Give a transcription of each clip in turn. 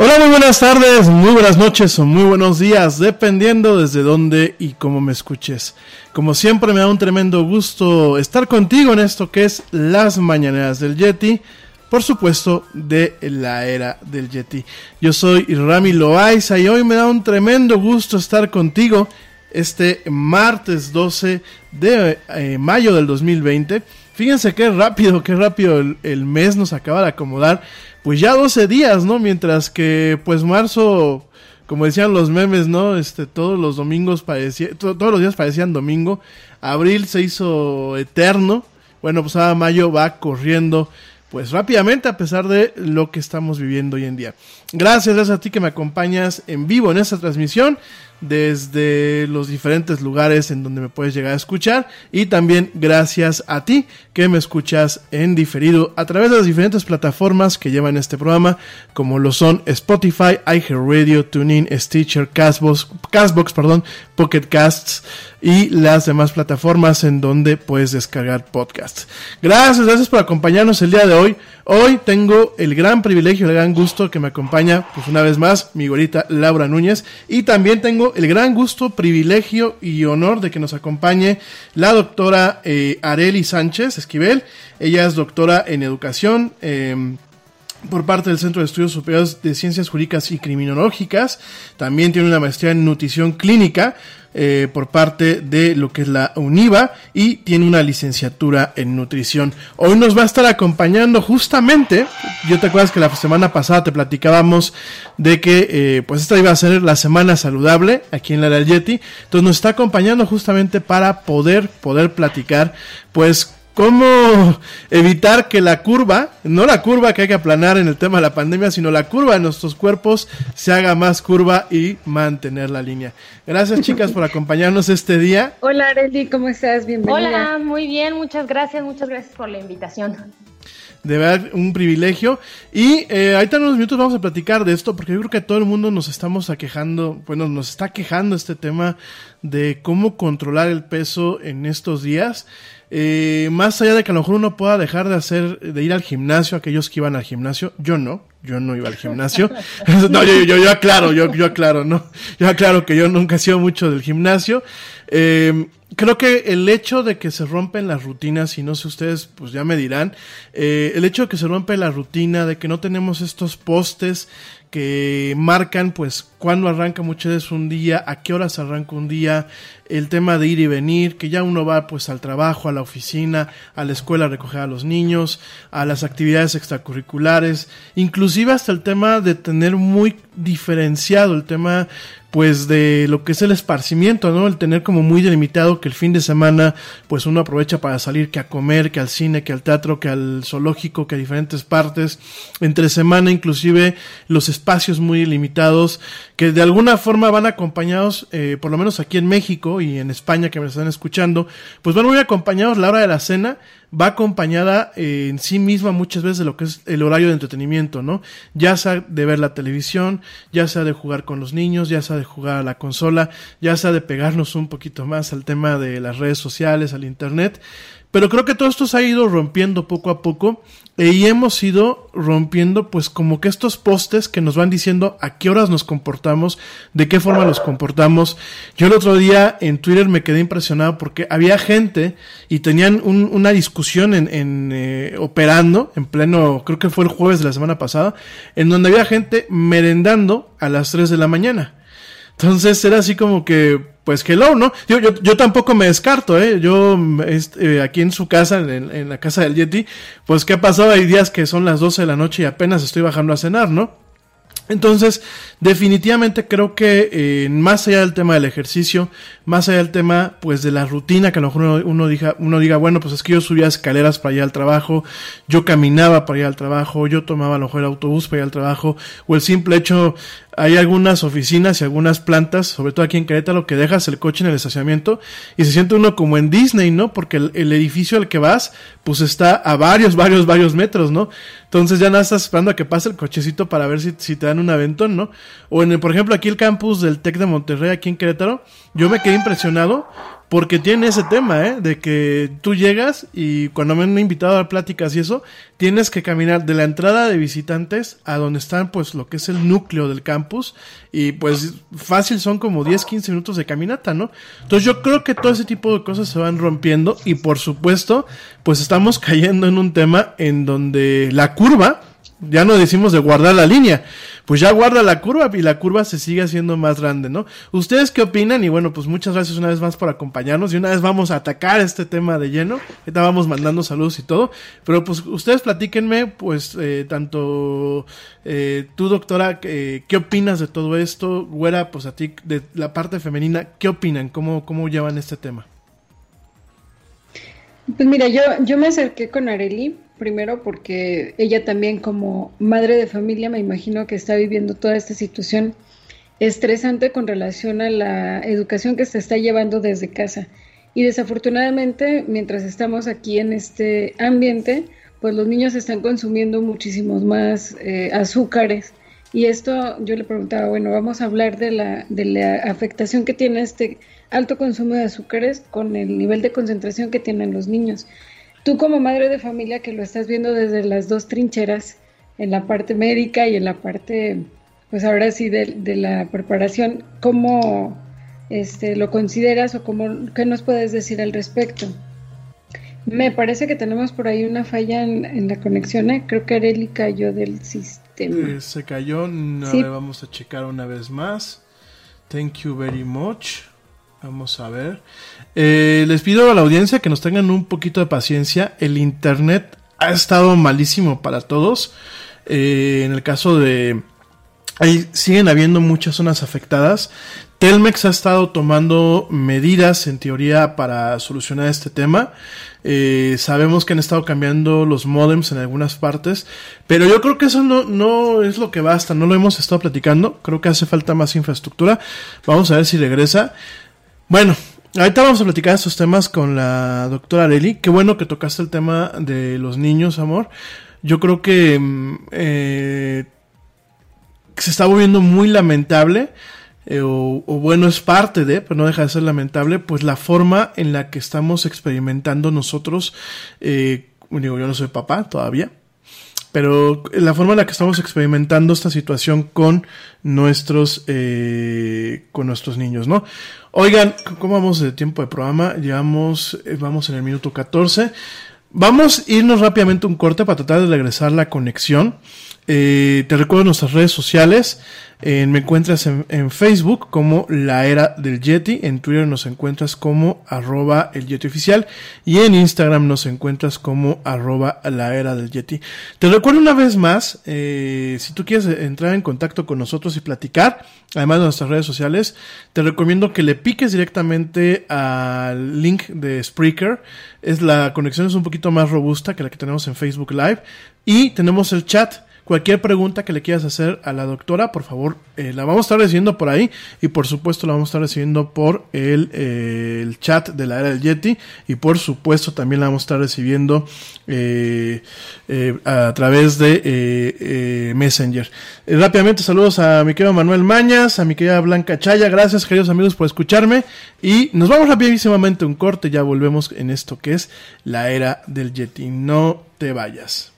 Hola, muy buenas tardes, muy buenas noches o muy buenos días, dependiendo desde dónde y cómo me escuches. Como siempre me da un tremendo gusto estar contigo en esto que es las mañaneras del Yeti, por supuesto de la era del Yeti. Yo soy Rami Loaiza y hoy me da un tremendo gusto estar contigo este martes 12 de eh, mayo del 2020. Fíjense qué rápido, qué rápido el, mes nos acaba de acomodar pues ya 12 días, ¿no? Mientras que pues marzo, como decían los memes, ¿no? Este, todos los domingos parecía, todos los días parecían domingo. Abril se hizo eterno. Bueno, pues ahora mayo va corriendo pues rápidamente a pesar de lo que estamos viviendo hoy en día. Gracias, gracias a ti que me acompañas en vivo en esta transmisión desde los diferentes lugares en donde me puedes llegar a escuchar y también gracias a ti que me escuchas en diferido a través de las diferentes plataformas que llevan este programa como lo son Spotify, iHeartRadio, TuneIn, Stitcher, Castbox, Castbox, perdón, Pocket Casts y las demás plataformas en donde puedes descargar podcasts. Gracias, gracias por acompañarnos el día de hoy. Hoy tengo el gran privilegio, el gran gusto que me acompaña, pues una vez más, mi gorita Laura Núñez. Y también tengo el gran gusto, privilegio y honor de que nos acompañe la doctora eh, Areli Sánchez Esquivel. Ella es doctora en educación. Eh, por parte del Centro de Estudios Superiores de Ciencias Jurídicas y Criminológicas. También tiene una maestría en nutrición clínica eh, por parte de lo que es la UNIVA y tiene una licenciatura en nutrición. Hoy nos va a estar acompañando justamente, yo te acuerdas que la semana pasada te platicábamos de que eh, pues esta iba a ser la semana saludable aquí en la del Yeti, entonces nos está acompañando justamente para poder poder platicar pues cómo evitar que la curva, no la curva que hay que aplanar en el tema de la pandemia, sino la curva de nuestros cuerpos se haga más curva y mantener la línea. Gracias chicas por acompañarnos este día. Hola Areli, ¿cómo estás? Bienvenida. Hola, muy bien, muchas gracias, muchas gracias por la invitación. De verdad, un privilegio. Y eh, ahorita en unos minutos vamos a platicar de esto, porque yo creo que todo el mundo nos estamos aquejando, bueno, nos está quejando este tema de cómo controlar el peso en estos días. Eh, más allá de que a lo mejor uno pueda dejar de hacer, de ir al gimnasio, aquellos que iban al gimnasio, yo no, yo no iba al gimnasio. no, yo, yo, yo, aclaro, yo, yo aclaro, ¿no? Yo aclaro que yo nunca he sido mucho del gimnasio. Eh, creo que el hecho de que se rompen las rutinas, y no sé ustedes, pues ya me dirán, eh, el hecho de que se rompe la rutina, de que no tenemos estos postes que marcan pues cuándo arranca muchas veces un día, a qué horas arranca un día, el tema de ir y venir, que ya uno va pues al trabajo, a la oficina, a la escuela a recoger a los niños, a las actividades extracurriculares, inclusive hasta el tema de tener muy diferenciado el tema pues de lo que es el esparcimiento, ¿no? El tener como muy delimitado que el fin de semana pues uno aprovecha para salir que a comer, que al cine, que al teatro, que al zoológico, que a diferentes partes. Entre semana inclusive los espacios muy limitados que de alguna forma van acompañados, eh, por lo menos aquí en México y en España que me están escuchando, pues van muy acompañados la hora de la cena va acompañada eh, en sí misma muchas veces de lo que es el horario de entretenimiento, ¿no? Ya sea de ver la televisión, ya sea de jugar con los niños, ya sea de jugar a la consola, ya sea de pegarnos un poquito más al tema de las redes sociales, al internet. Pero creo que todo esto se ha ido rompiendo poco a poco eh, y hemos ido rompiendo pues como que estos postes que nos van diciendo a qué horas nos comportamos, de qué forma los comportamos. Yo el otro día en Twitter me quedé impresionado porque había gente y tenían una discusión en, en eh, operando en pleno, creo que fue el jueves de la semana pasada, en donde había gente merendando a las 3 de la mañana. Entonces era así como que, pues hello, ¿no? Yo, yo, yo tampoco me descarto, ¿eh? Yo este, aquí en su casa, en, en, la casa del Yeti, pues ¿qué ha pasado? Hay días que son las 12 de la noche y apenas estoy bajando a cenar, ¿no? Entonces, definitivamente creo que eh, más allá del tema del ejercicio, más allá del tema pues de la rutina, que a lo mejor uno, uno, diga, uno diga, bueno, pues es que yo subía escaleras para ir al trabajo, yo caminaba para ir al trabajo, yo tomaba a lo mejor el autobús para ir al trabajo, o el simple hecho, hay algunas oficinas y algunas plantas, sobre todo aquí en Querétaro, que dejas el coche en el estacionamiento y se siente uno como en Disney, ¿no? Porque el, edificio al que vas, pues está a varios, varios, varios metros, ¿no? Entonces ya nada estás esperando a que pase el cochecito para ver si, si te dan un aventón, ¿no? O en el, por ejemplo, aquí el campus del TEC de Monterrey, aquí en Querétaro, yo me quedé impresionado porque tiene ese tema, ¿eh? De que tú llegas y cuando me han invitado a dar pláticas y eso, tienes que caminar de la entrada de visitantes a donde están, pues, lo que es el núcleo del campus. Y pues, fácil son como 10, 15 minutos de caminata, ¿no? Entonces yo creo que todo ese tipo de cosas se van rompiendo y por supuesto, pues estamos cayendo en un tema en donde la curva, ya no decimos de guardar la línea, pues ya guarda la curva y la curva se sigue haciendo más grande, ¿no? ¿Ustedes qué opinan? Y bueno, pues muchas gracias una vez más por acompañarnos y una vez vamos a atacar este tema de lleno. Ahorita vamos mandando saludos y todo, pero pues ustedes platíquenme, pues eh, tanto eh, tú doctora, eh, ¿qué opinas de todo esto? Güera, pues a ti de la parte femenina, ¿qué opinan? ¿Cómo, cómo llevan este tema? Pues mira, yo, yo me acerqué con Areli primero porque ella también como madre de familia me imagino que está viviendo toda esta situación estresante con relación a la educación que se está llevando desde casa. Y desafortunadamente, mientras estamos aquí en este ambiente, pues los niños están consumiendo muchísimos más eh, azúcares. Y esto yo le preguntaba, bueno, vamos a hablar de la, de la afectación que tiene este alto consumo de azúcares con el nivel de concentración que tienen los niños. Tú como madre de familia que lo estás viendo desde las dos trincheras, en la parte médica y en la parte, pues ahora sí, de, de la preparación, ¿cómo este, lo consideras o cómo, qué nos puedes decir al respecto? Me parece que tenemos por ahí una falla en, en la conexión. ¿eh? Creo que Areli cayó del sistema. Eh, se cayó, no, Sí. vamos a checar una vez más. Thank you very much. Vamos a ver. Eh, les pido a la audiencia que nos tengan un poquito de paciencia. El internet ha estado malísimo para todos. Eh, en el caso de... Ahí siguen habiendo muchas zonas afectadas. Telmex ha estado tomando medidas en teoría para solucionar este tema. Eh, sabemos que han estado cambiando los modems en algunas partes, pero yo creo que eso no, no es lo que basta, no lo hemos estado platicando, creo que hace falta más infraestructura. Vamos a ver si regresa. Bueno, ahorita vamos a platicar estos temas con la doctora Areli. Qué bueno que tocaste el tema de los niños, amor. Yo creo que mm, eh, se está volviendo muy lamentable. eh, o, o bueno, es parte de, pero no deja de ser lamentable, pues la forma en la que estamos experimentando nosotros, eh, digo, yo no soy papá todavía, pero la forma en la que estamos experimentando esta situación con nuestros eh, con nuestros niños, ¿no? Oigan, ¿cómo vamos de tiempo de programa? Llevamos, eh, vamos en el minuto 14. Vamos a irnos rápidamente un corte para tratar de regresar la conexión. Eh, te recuerdo nuestras redes sociales. Eh, me encuentras en, Facebook como La Era del Yeti. En Twitter nos encuentras como arroba el Yeti oficial. Y en Instagram nos encuentras como arroba La Era del Yeti. Te recuerdo una vez más, eh, si tú quieres entrar en contacto con nosotros y platicar, además de nuestras redes sociales, te recomiendo que le piques directamente al link de Spreaker. Es la conexión es un poquito más robusta que la que tenemos en Facebook Live. Y tenemos el chat. Cualquier pregunta que le quieras hacer a la doctora, por favor, eh, la vamos a estar recibiendo por ahí y por supuesto la vamos a estar recibiendo por el, eh, chat de la era del Yeti y por supuesto también la vamos a estar recibiendo eh, a través de Messenger. rápidamente saludos a mi querido Manuel Mañas, a mi querida Blanca Chaya, gracias queridos amigos por escucharme y nos vamos rapidísimamente un corte, ya volvemos en esto que es la era del Yeti. No te vayas.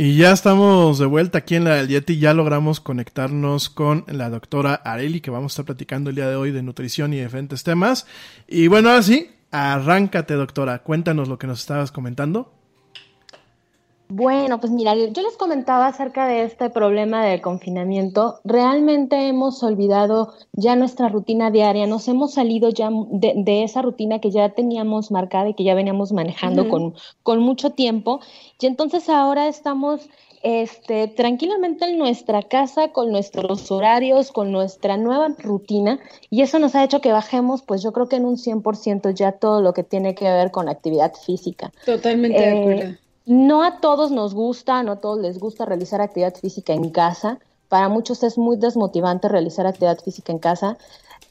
Y ya estamos de vuelta aquí en la del Yeti. Ya logramos conectarnos con la doctora Areli, que vamos a estar platicando el día de hoy de nutrición y diferentes temas. Y bueno, ahora sí, arráncate, doctora. Cuéntanos lo que nos estabas comentando. Bueno, pues mira, yo les comentaba acerca de este problema del confinamiento. Realmente hemos olvidado ya nuestra rutina diaria, nos hemos salido ya de, de esa rutina que ya teníamos marcada y que ya veníamos manejando con, con mucho tiempo. Y entonces ahora estamos este, tranquilamente en nuestra casa, con nuestros horarios, con nuestra nueva rutina. Y eso nos ha hecho que bajemos, pues yo creo que en un 100% ya todo lo que tiene que ver con actividad física. Totalmente de Eh, acuerdo. No a todos nos gusta, no a todos les gusta realizar actividad física en casa. Para muchos es muy desmotivante realizar actividad física en casa.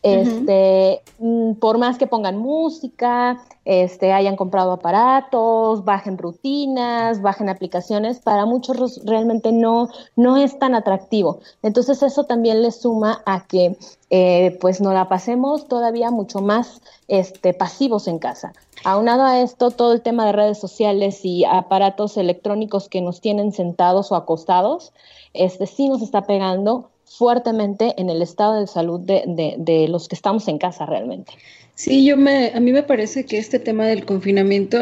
Este, mm, por más que pongan música, este, hayan comprado aparatos, bajen rutinas, bajen aplicaciones, para muchos realmente no, no es tan atractivo. Entonces eso también le suma a que eh, pues nos la pasemos todavía mucho más este, pasivos en casa. Aunado a esto, todo el tema de redes sociales y aparatos electrónicos que nos tienen sentados o acostados, este sí nos está pegando fuertemente en el estado de salud de, de- de los que estamos en casa realmente. Sí, yo me, a mí me parece que este tema del confinamiento,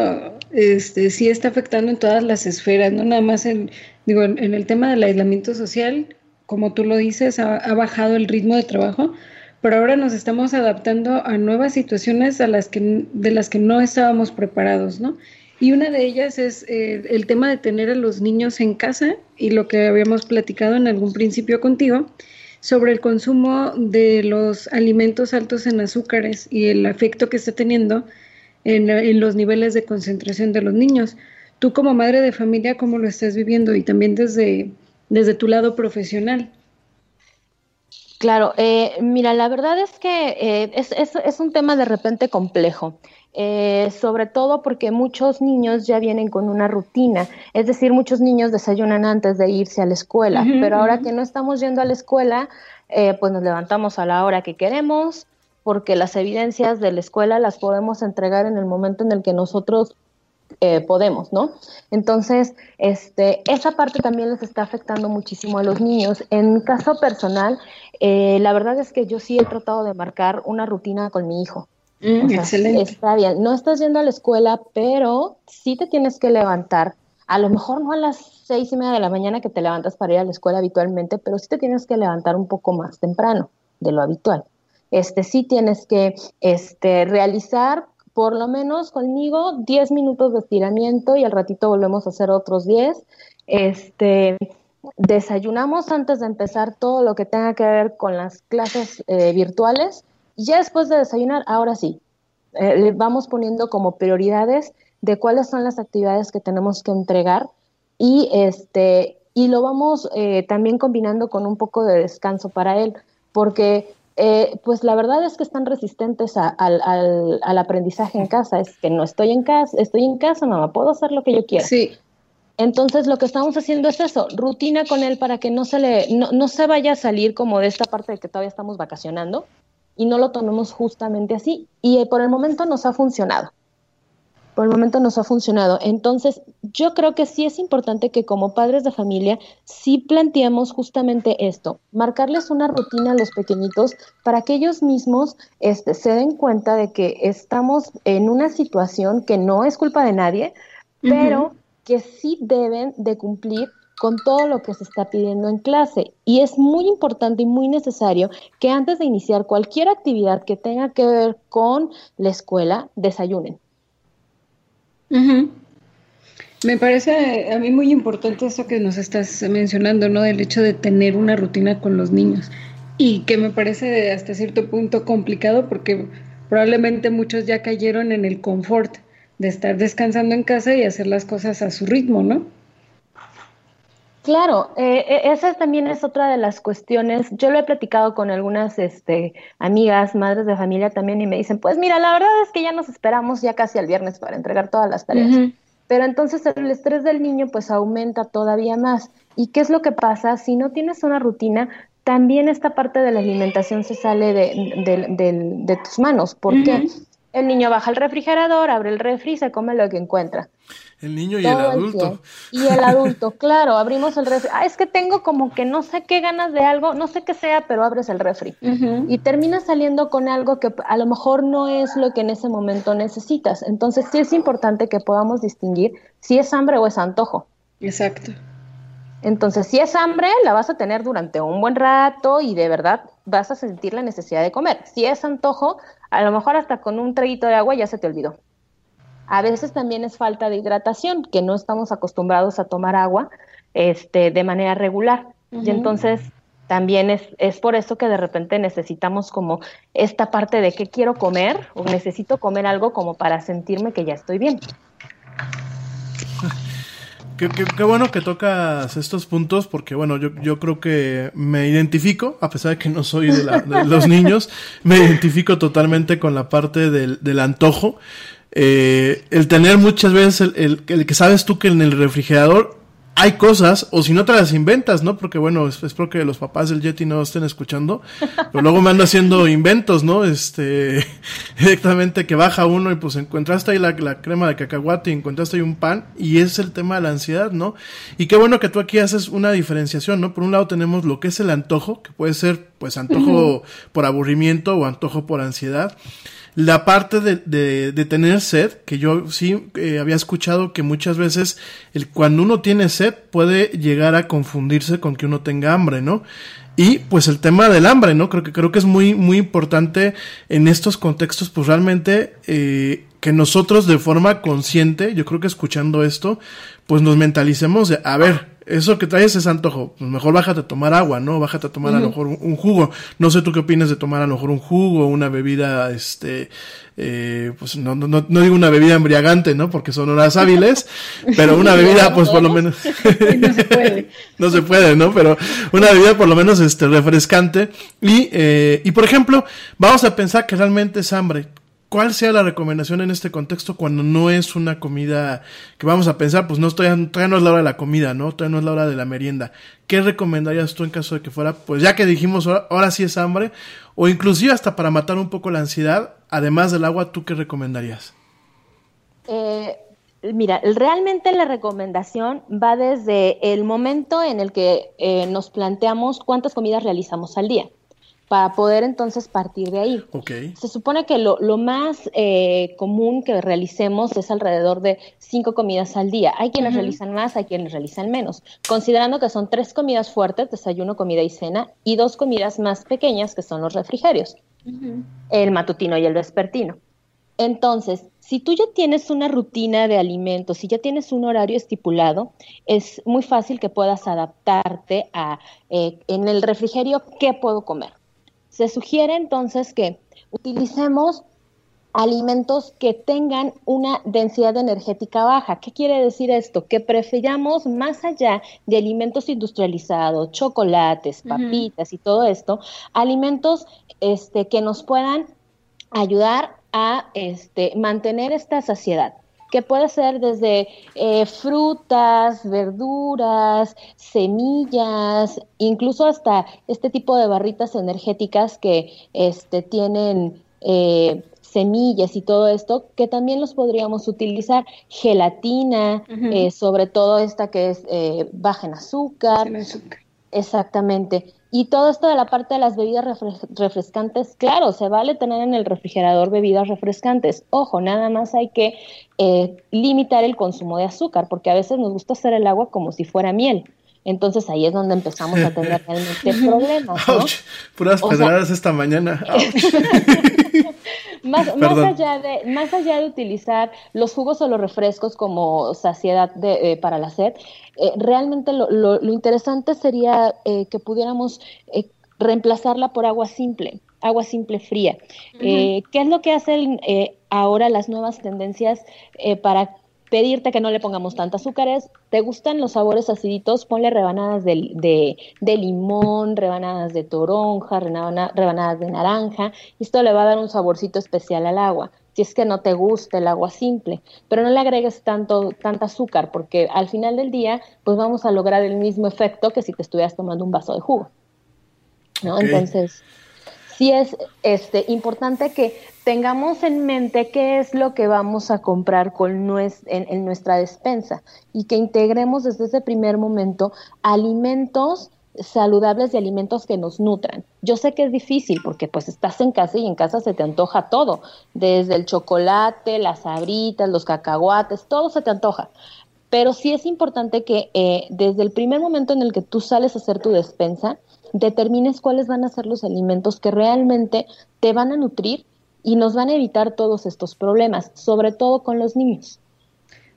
este, sí está afectando en todas las esferas, no nada más en, digo, en, en el tema del aislamiento social, como tú lo dices, ha, ha bajado el ritmo de trabajo, pero ahora nos estamos adaptando a nuevas situaciones a las que, de las que no estábamos preparados, ¿no? Y una de ellas es eh, el tema de tener a los niños en casa y lo que habíamos platicado en algún principio contigo, sobre el consumo de los alimentos altos en azúcares y el efecto que está teniendo en, en los niveles de concentración de los niños. Tú como madre de familia, ¿cómo lo estás viviendo? Y también desde, desde tu lado profesional. Claro, eh, mira, la verdad es que eh, es, es- es un tema de repente complejo, eh, sobre todo porque muchos niños ya vienen con una rutina, es decir, muchos niños desayunan antes de irse a la escuela, pero ahora que no estamos yendo a la escuela, eh, pues nos levantamos a la hora que queremos, porque las evidencias de la escuela las podemos entregar en el momento en el que nosotros eh, podemos, ¿no? Entonces, este, esa parte también les está afectando muchísimo a los niños. En mi caso personal, eh, la verdad es que yo sí he tratado de marcar una rutina con mi hijo. Mm, O sea, excelente. Está bien, no estás yendo a la escuela, pero sí te tienes que levantar. A lo mejor no a las seis y media de la mañana que te levantas para ir a la escuela habitualmente, pero sí te tienes que levantar un poco más temprano de lo habitual. Este, sí tienes que este, realizar por lo menos conmigo 10 minutos de estiramiento y al ratito volvemos a hacer otros 10. Este, desayunamos antes de empezar todo lo que tenga que ver con las clases eh, virtuales ya después de desayunar, ahora sí, eh, vamos poniendo como prioridades de cuáles son las actividades que tenemos que entregar y este y lo vamos eh, también combinando con un poco de descanso para él porque eh, pues la verdad es que están resistentes a- al, al- al aprendizaje en casa es que no estoy en casa estoy en casa mamá puedo hacer lo que yo quiera Sí, entonces lo que estamos haciendo es eso, rutina con él para que no se le, no, no se vaya a salir como de esta parte de que todavía estamos vacacionando y no lo tomemos justamente así. Y eh, por el momento nos ha funcionado. Por el momento nos ha funcionado. Entonces, yo creo que sí es importante que como padres de familia sí planteemos justamente esto, marcarles una rutina a los pequeñitos para que ellos mismos este, se den cuenta de que estamos en una situación que no es culpa de nadie, pero que sí deben de cumplir con todo lo que se está pidiendo en clase. Y es muy importante y muy necesario que antes de iniciar cualquier actividad que tenga que ver con la escuela, desayunen. Me parece a mí muy importante eso que nos estás mencionando, ¿no? Del hecho de tener una rutina con los niños. Y que me parece hasta cierto punto complicado porque probablemente muchos ya cayeron en el confort de estar descansando en casa y hacer las cosas a su ritmo, ¿no? Claro, eh, eh, esa también es otra de las cuestiones. Yo lo he platicado con algunas este, amigas, madres de familia también, y me dicen, pues mira, la verdad es que ya nos esperamos ya casi al viernes para entregar todas las tareas. Pero entonces el estrés del niño pues aumenta todavía más. ¿Y qué es lo que pasa? Si no tienes una rutina, también esta parte de la alimentación se sale de, tus manos. ¿Por qué? El niño baja al refrigerador, abre el refri y se come lo que encuentra. El niño y el adulto. y el adulto, claro, abrimos el refri. Ah, es que tengo como que no sé qué ganas de algo, no sé qué sea, pero abres el refri. Y terminas saliendo con algo que a lo mejor no es lo que en ese momento necesitas. Entonces sí es importante que podamos distinguir si es hambre o es antojo. Exacto. Entonces, si es hambre, la vas a tener durante un buen rato y de verdad vas a sentir la necesidad de comer. Si es antojo, a lo mejor hasta con un traguito de agua ya se te olvidó. A veces también es falta de hidratación, que no estamos acostumbrados a tomar agua este, de manera regular. Y entonces también es, es por eso que de repente necesitamos como esta parte de qué quiero comer o necesito comer algo como para sentirme que ya estoy bien. Qué, bueno que tocas estos puntos porque, bueno, yo, yo creo que me identifico, a pesar de que no soy de, los niños, me identifico totalmente con la parte del, del antojo. Eh, el tener muchas veces el, el, que sabes tú que en el refrigerador hay cosas, o si no te las inventas, ¿no? Porque bueno, espero que los papás del Yeti no estén escuchando, pero luego me ando haciendo inventos, ¿no? Este, directamente que baja uno y pues encontraste ahí la, la, crema de cacahuate y encontraste ahí un pan, y es el tema de la ansiedad, ¿no? Y qué bueno que tú aquí haces una diferenciación, ¿no? Por un lado tenemos lo que es el antojo, que puede ser pues antojo por aburrimiento o antojo por ansiedad la parte de, de, de, tener sed, que yo sí eh, había escuchado que muchas veces el, cuando uno tiene sed puede llegar a confundirse con que uno tenga hambre, ¿no? Y pues el tema del hambre, ¿no? Creo que, creo que es muy, muy importante en estos contextos, pues realmente eh, que nosotros de forma consciente, yo creo que escuchando esto, pues nos mentalicemos de, a ver, eso que traes es antojo, pues mejor bájate a tomar agua, ¿no? Bájate a tomar a lo mejor un, jugo. No sé tú qué opinas de tomar a lo mejor un jugo, una bebida, este, eh, pues no, no, no digo una bebida embriagante, ¿no? Porque son horas hábiles, pero una bebida, pues por lo menos. no se puede. no se puede, ¿no? Pero una bebida por lo menos, este, refrescante. Y, eh, y por ejemplo, vamos a pensar que realmente es hambre cuál sea la recomendación en este contexto cuando no es una comida que vamos a pensar, pues no estoy, todavía no es la hora de la comida, ¿no? Todavía no es la hora de la merienda. ¿Qué recomendarías tú en caso de que fuera, pues ya que dijimos ahora, sí es hambre, o inclusive hasta para matar un poco la ansiedad, además del agua, ¿tú qué recomendarías? Eh, mira, realmente la recomendación va desde el momento en el que eh, nos planteamos cuántas comidas realizamos al día para poder entonces partir de ahí. Se supone que lo, más eh, común que realicemos es alrededor de cinco comidas al día. Hay quienes realizan más, hay quienes realizan menos, considerando que son tres comidas fuertes, desayuno, comida y cena, y dos comidas más pequeñas, que son los refrigerios, el matutino y el vespertino. Entonces, si tú ya tienes una rutina de alimentos, si ya tienes un horario estipulado, es muy fácil que puedas adaptarte a eh, en el refrigerio qué puedo comer. Se sugiere entonces que utilicemos alimentos que tengan una densidad energética baja. ¿Qué quiere decir esto? Que prefiramos más allá de alimentos industrializados, chocolates, papitas y todo esto, alimentos este, que nos puedan ayudar a este, mantener esta saciedad que puede ser desde eh, frutas, verduras, semillas, incluso hasta este tipo de barritas energéticas que este, tienen eh, semillas y todo esto, que también los podríamos utilizar. Gelatina, eh, sobre todo esta que es eh, baja en azúcar. Exactamente. Y todo esto de la parte de las bebidas refrescantes, claro, se vale tener en el refrigerador bebidas refrescantes. Ojo, nada más hay que eh, limitar el consumo de azúcar, porque a veces nos gusta hacer el agua como si fuera miel. Entonces ahí es donde empezamos a tener realmente problemas. ¿no? Puras pedradas esta mañana. más, allá de, más allá de utilizar los jugos o los refrescos como saciedad de, eh, para la sed, eh, realmente lo, lo, interesante sería eh, que pudiéramos reemplazarla por agua simple agua simple fría. ¿Qué es lo que hacen ahora las nuevas tendencias para pedirte que no le pongamos tantas azúcares. ¿Te gustan los sabores aciditos? Ponle rebanadas de, de, limón, rebanadas de toronja, rebanadas de naranja. Esto le va a dar un saborcito especial al agua. Si es que no te gusta el agua simple, pero no le agregues tanto, tanta azúcar, porque al final del día, pues vamos a lograr el mismo efecto que si te estuvieras tomando un vaso de jugo. ¿no? Entonces, sí es este, importante que tengamos en mente qué es lo que vamos a comprar con en, nuestra despensa y que integremos desde ese primer momento alimentos saludables y alimentos que nos nutran. Yo sé que es difícil porque pues estás en casa y en casa se te antoja todo, desde el chocolate, las sabritas, los cacahuates, todo se te antoja. Pero sí es importante que eh, desde el primer momento en el que tú sales a hacer tu despensa, determines cuáles van a ser los alimentos que realmente te van a nutrir y nos van a evitar todos estos problemas, sobre todo con los niños.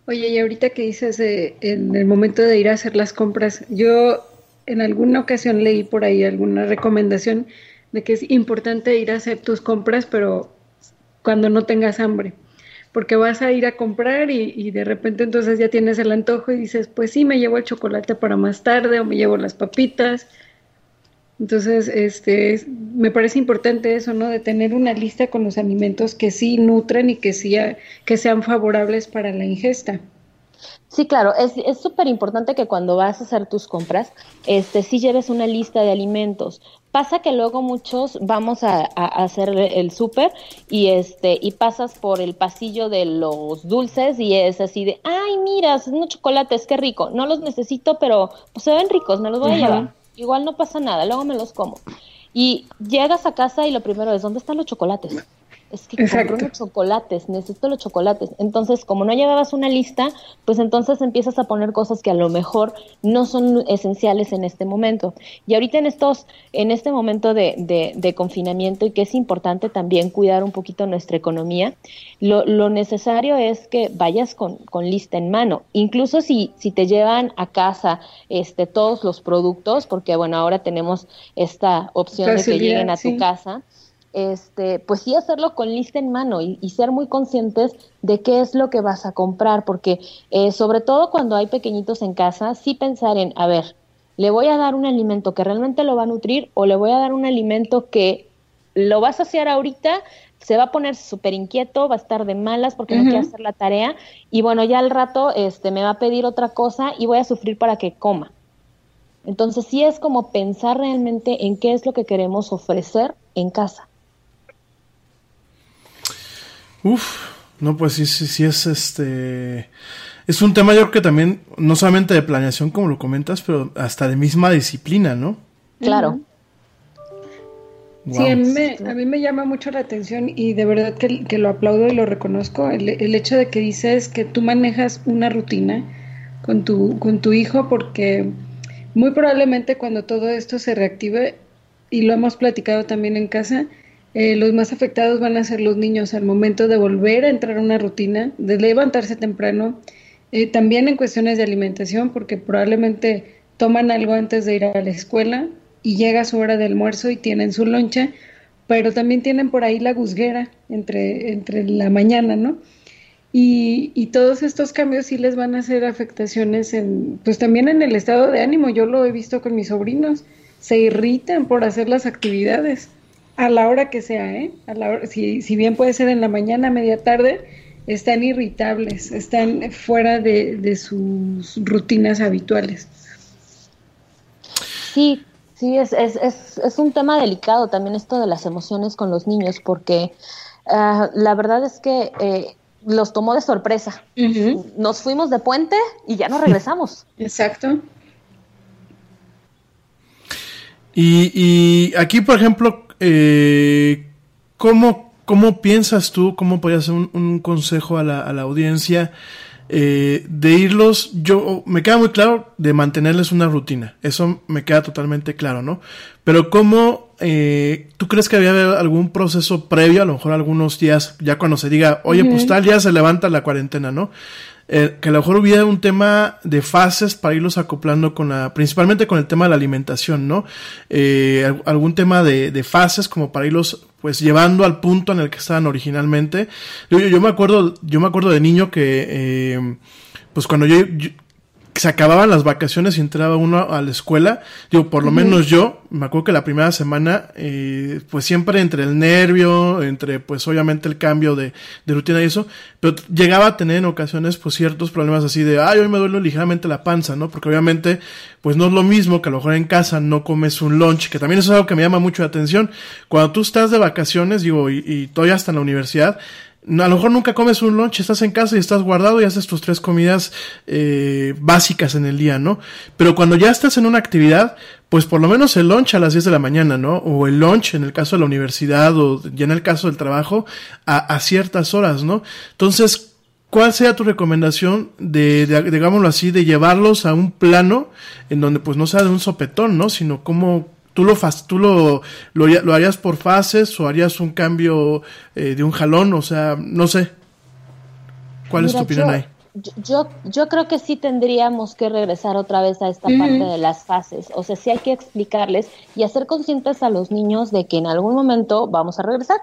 Oye, y ahorita que dices en el momento de ir a hacer las compras, yo en alguna ocasión leí por ahí alguna recomendación de que es importante ir a hacer tus compras, pero cuando no tengas hambre, porque vas a ir a comprar y, y de repente entonces ya tienes el antojo y dices, pues sí, me llevo el chocolate para más tarde o me llevo las papitas entonces, este, me parece importante eso, ¿no? De tener una lista con los alimentos que sí nutren y que, sí, que sean favorables para la ingesta. Sí, claro, es súper importante que cuando vas a hacer tus compras, este, sí lleves una lista de alimentos. Pasa que luego muchos vamos a, hacer el súper y este y pasas por el pasillo de los dulces y es así de, ay, mira, son unos chocolates, qué rico. No los necesito, pero pues, se ven ricos, me los voy a llevar igual no pasa nada, luego me los como. Y llegas a casa y lo primero es, ¿dónde están los chocolates? Es que compro unos chocolates, necesito los chocolates. Entonces, como no llevabas una lista, pues entonces empiezas a poner cosas que a lo mejor no son esenciales en este momento. Y ahorita en estos, en este momento de, de, confinamiento y que es importante también cuidar un poquito nuestra economía, lo, lo necesario es que vayas con, con, lista en mano. Incluso si, si te llevan a casa este, todos los productos, porque bueno, ahora tenemos esta opción de que lleguen a tu casa este, pues sí hacerlo con lista en mano y, ser muy conscientes de qué es lo que vas a comprar, porque eh, sobre todo cuando hay pequeñitos en casa, sí pensar en, a ver, ¿le voy a dar un alimento que realmente lo va a nutrir o le voy a dar un alimento que lo va a saciar ahorita, se va a poner súper inquieto, va a estar de malas porque no quiere hacer la tarea y bueno, ya al rato este, me va a pedir otra cosa y voy a sufrir para que coma. Entonces sí es como pensar realmente en qué es lo que queremos ofrecer en casa. Uf, no, pues sí, sí, sí es este. Es un tema, yo creo que también, no solamente de planeación, como lo comentas, pero hasta de misma disciplina, ¿no? Claro. Sí, a mí, me, llama mucho la atención y de verdad que, lo aplaudo y lo reconozco, el, el, hecho de que dices que tú manejas una rutina con tu, con tu hijo porque muy probablemente cuando todo esto se reactive, y lo hemos platicado también en casa, eh, los más afectados van a ser los niños al momento de volver a entrar a una rutina, de levantarse temprano, eh, también en cuestiones de alimentación, porque probablemente toman algo antes de ir a la escuela y llega su hora de almuerzo y tienen su loncha, pero también tienen por ahí la guzguera entre, entre la mañana, ¿no? Y, y, todos estos cambios sí les van a hacer afectaciones en, pues también en el estado de ánimo. Yo lo he visto con mis sobrinos, se irritan por hacer las actividades a la hora que sea, ¿eh? A la hora, si, si bien puede ser en la mañana, media tarde, están irritables, están fuera de, de sus rutinas habituales. Sí, sí, es, es, es, es, un tema delicado también esto de las emociones con los niños, porque ah, la verdad es que eh, los tomó de sorpresa. Nos fuimos de puente y ya no regresamos. Exacto. Y, y aquí, por ejemplo, eh, ¿cómo, ¿cómo piensas tú, cómo podrías ser un, un consejo a la, a la audiencia eh, de irlos, yo, me queda muy claro de mantenerles una rutina, eso me queda totalmente claro, ¿no? Pero ¿cómo, eh, tú crees que había algún proceso previo, a lo mejor algunos días, ya cuando se diga, oye, pues tal día se levanta la cuarentena, ¿no? Eh, que a lo mejor hubiera un tema de fases para irlos acoplando con la, principalmente con el tema de la alimentación, ¿no? Eh, algún tema de, de, fases como para irlos pues llevando al punto en el que estaban originalmente. Yo, yo, me acuerdo, yo me acuerdo de niño que, eh, pues cuando yo, yo se acababan las vacaciones y entraba uno a la escuela, digo, por lo menos yo, me acuerdo que la primera semana, eh, pues siempre entre el nervio, entre pues obviamente el cambio de, de, rutina y eso, pero llegaba a tener en ocasiones pues ciertos problemas así de, ay, hoy me duele ligeramente la panza, ¿no? Porque obviamente pues no es lo mismo que a lo mejor en casa no comes un lunch, que también eso es algo que me llama mucho la atención. Cuando tú estás de vacaciones, digo, y, y todavía hasta en la universidad, a lo mejor nunca comes un lunch, estás en casa y estás guardado y haces tus tres comidas eh, básicas en el día, ¿no? Pero cuando ya estás en una actividad, pues por lo menos el lunch a las 10 de la mañana, ¿no? O el lunch en el caso de la universidad o ya en el caso del trabajo a, ciertas horas, ¿no? Entonces, ¿cuál sea tu recomendación de, de, digámoslo así, de llevarlos a un plano en donde pues no sea de un sopetón, ¿no? Sino cómo tú lo tú lo, lo, lo, harías por fases o harías un cambio eh, de un jalón, o sea, no sé. ¿Cuál Mira, es tu opinión yo, ahí? Yo, yo creo que sí tendríamos que regresar otra vez a esta uh -huh. parte de las fases. O sea, sí hay que explicarles y hacer conscientes a los niños de que en algún momento vamos a regresar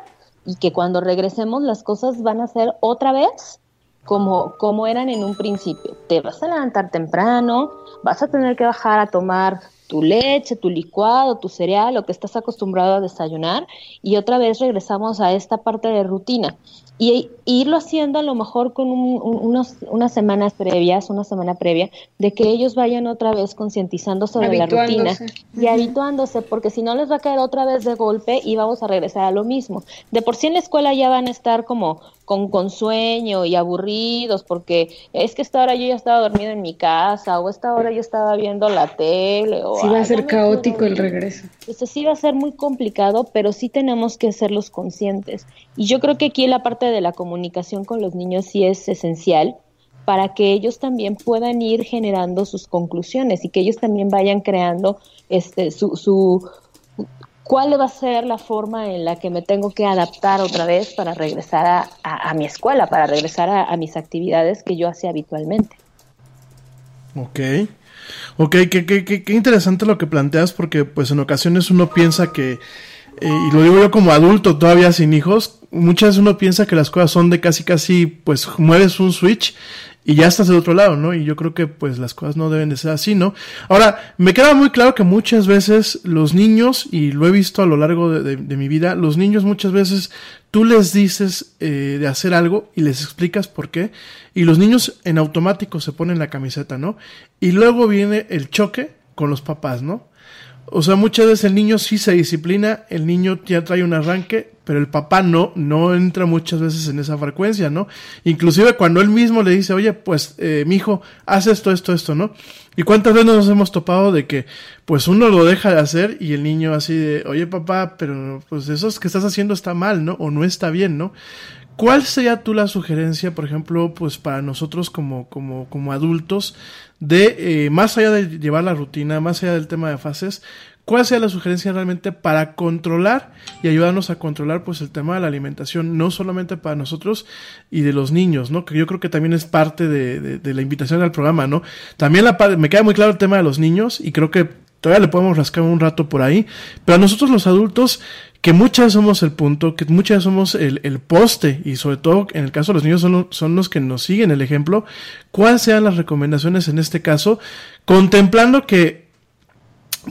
y que cuando regresemos las cosas van a ser otra vez como, como eran en un principio. Te vas a levantar temprano, vas a tener que bajar a tomar tu leche, tu licuado, tu cereal, lo que estás acostumbrado a desayunar, y otra vez regresamos a esta parte de rutina. Y, y irlo haciendo a lo mejor con un, un, unos, unas semanas previas, una semana previa, de que ellos vayan otra vez concientizándose de la rutina y uh -huh. habituándose, porque si no les va a caer otra vez de golpe y vamos a regresar a lo mismo. De por sí en la escuela ya van a estar como con, con sueño y aburridos, porque es que esta hora yo ya estaba dormido en mi casa, o esta hora yo estaba viendo la tele. O, sí va a ser caótico el regreso. Entonces sí va a ser muy complicado, pero sí tenemos que hacerlos conscientes. Y yo creo que aquí la parte de la comunicación con los niños sí es esencial para que ellos también puedan ir generando sus conclusiones y que ellos también vayan creando este su, su cuál va a ser la forma en la que me tengo que adaptar otra vez para regresar a, a, mi escuela, para regresar a, mis actividades que yo hacía habitualmente. Ok. Ok, qué, qué, qué interesante lo que planteas porque pues en ocasiones uno piensa que eh, y lo digo yo como adulto todavía sin hijos, muchas veces uno piensa que las cosas son de casi casi, pues mueves un switch y ya estás del otro lado, ¿no? Y yo creo que pues las cosas no deben de ser así, ¿no? Ahora, me queda muy claro que muchas veces los niños, y lo he visto a lo largo de, de, mi vida, los niños muchas veces tú les dices eh, de hacer algo y les explicas por qué, y los niños en automático se ponen la camiseta, ¿no? Y luego viene el choque con los papás, ¿no? O sea, muchas veces el niño sí se disciplina, el niño ya trae un arranque, pero el papá no, no entra muchas veces en esa frecuencia, ¿no? Inclusive cuando él mismo le dice, oye, pues, eh, mi hijo, haz esto, esto, esto, ¿no? Y cuántas veces nos hemos topado de que, pues, uno lo deja de hacer y el niño así de, oye, papá, pero, pues, eso que estás haciendo está mal, ¿no? O no está bien, ¿no? ¿Cuál sería tú la sugerencia, por ejemplo, pues para nosotros como, como, como adultos, de, eh, más allá de llevar la rutina, más allá del tema de fases, cuál sería la sugerencia realmente para controlar y ayudarnos a controlar pues el tema de la alimentación, no solamente para nosotros y de los niños, ¿no? Que yo creo que también es parte de, de, de la invitación al programa, ¿no? También la, me queda muy claro el tema de los niños y creo que todavía le podemos rascar un rato por ahí, pero a nosotros los adultos que muchas somos el punto, que muchas somos el, poste y sobre todo en el caso de los niños son, son los que nos siguen el ejemplo, cuáles sean las recomendaciones en este caso, contemplando que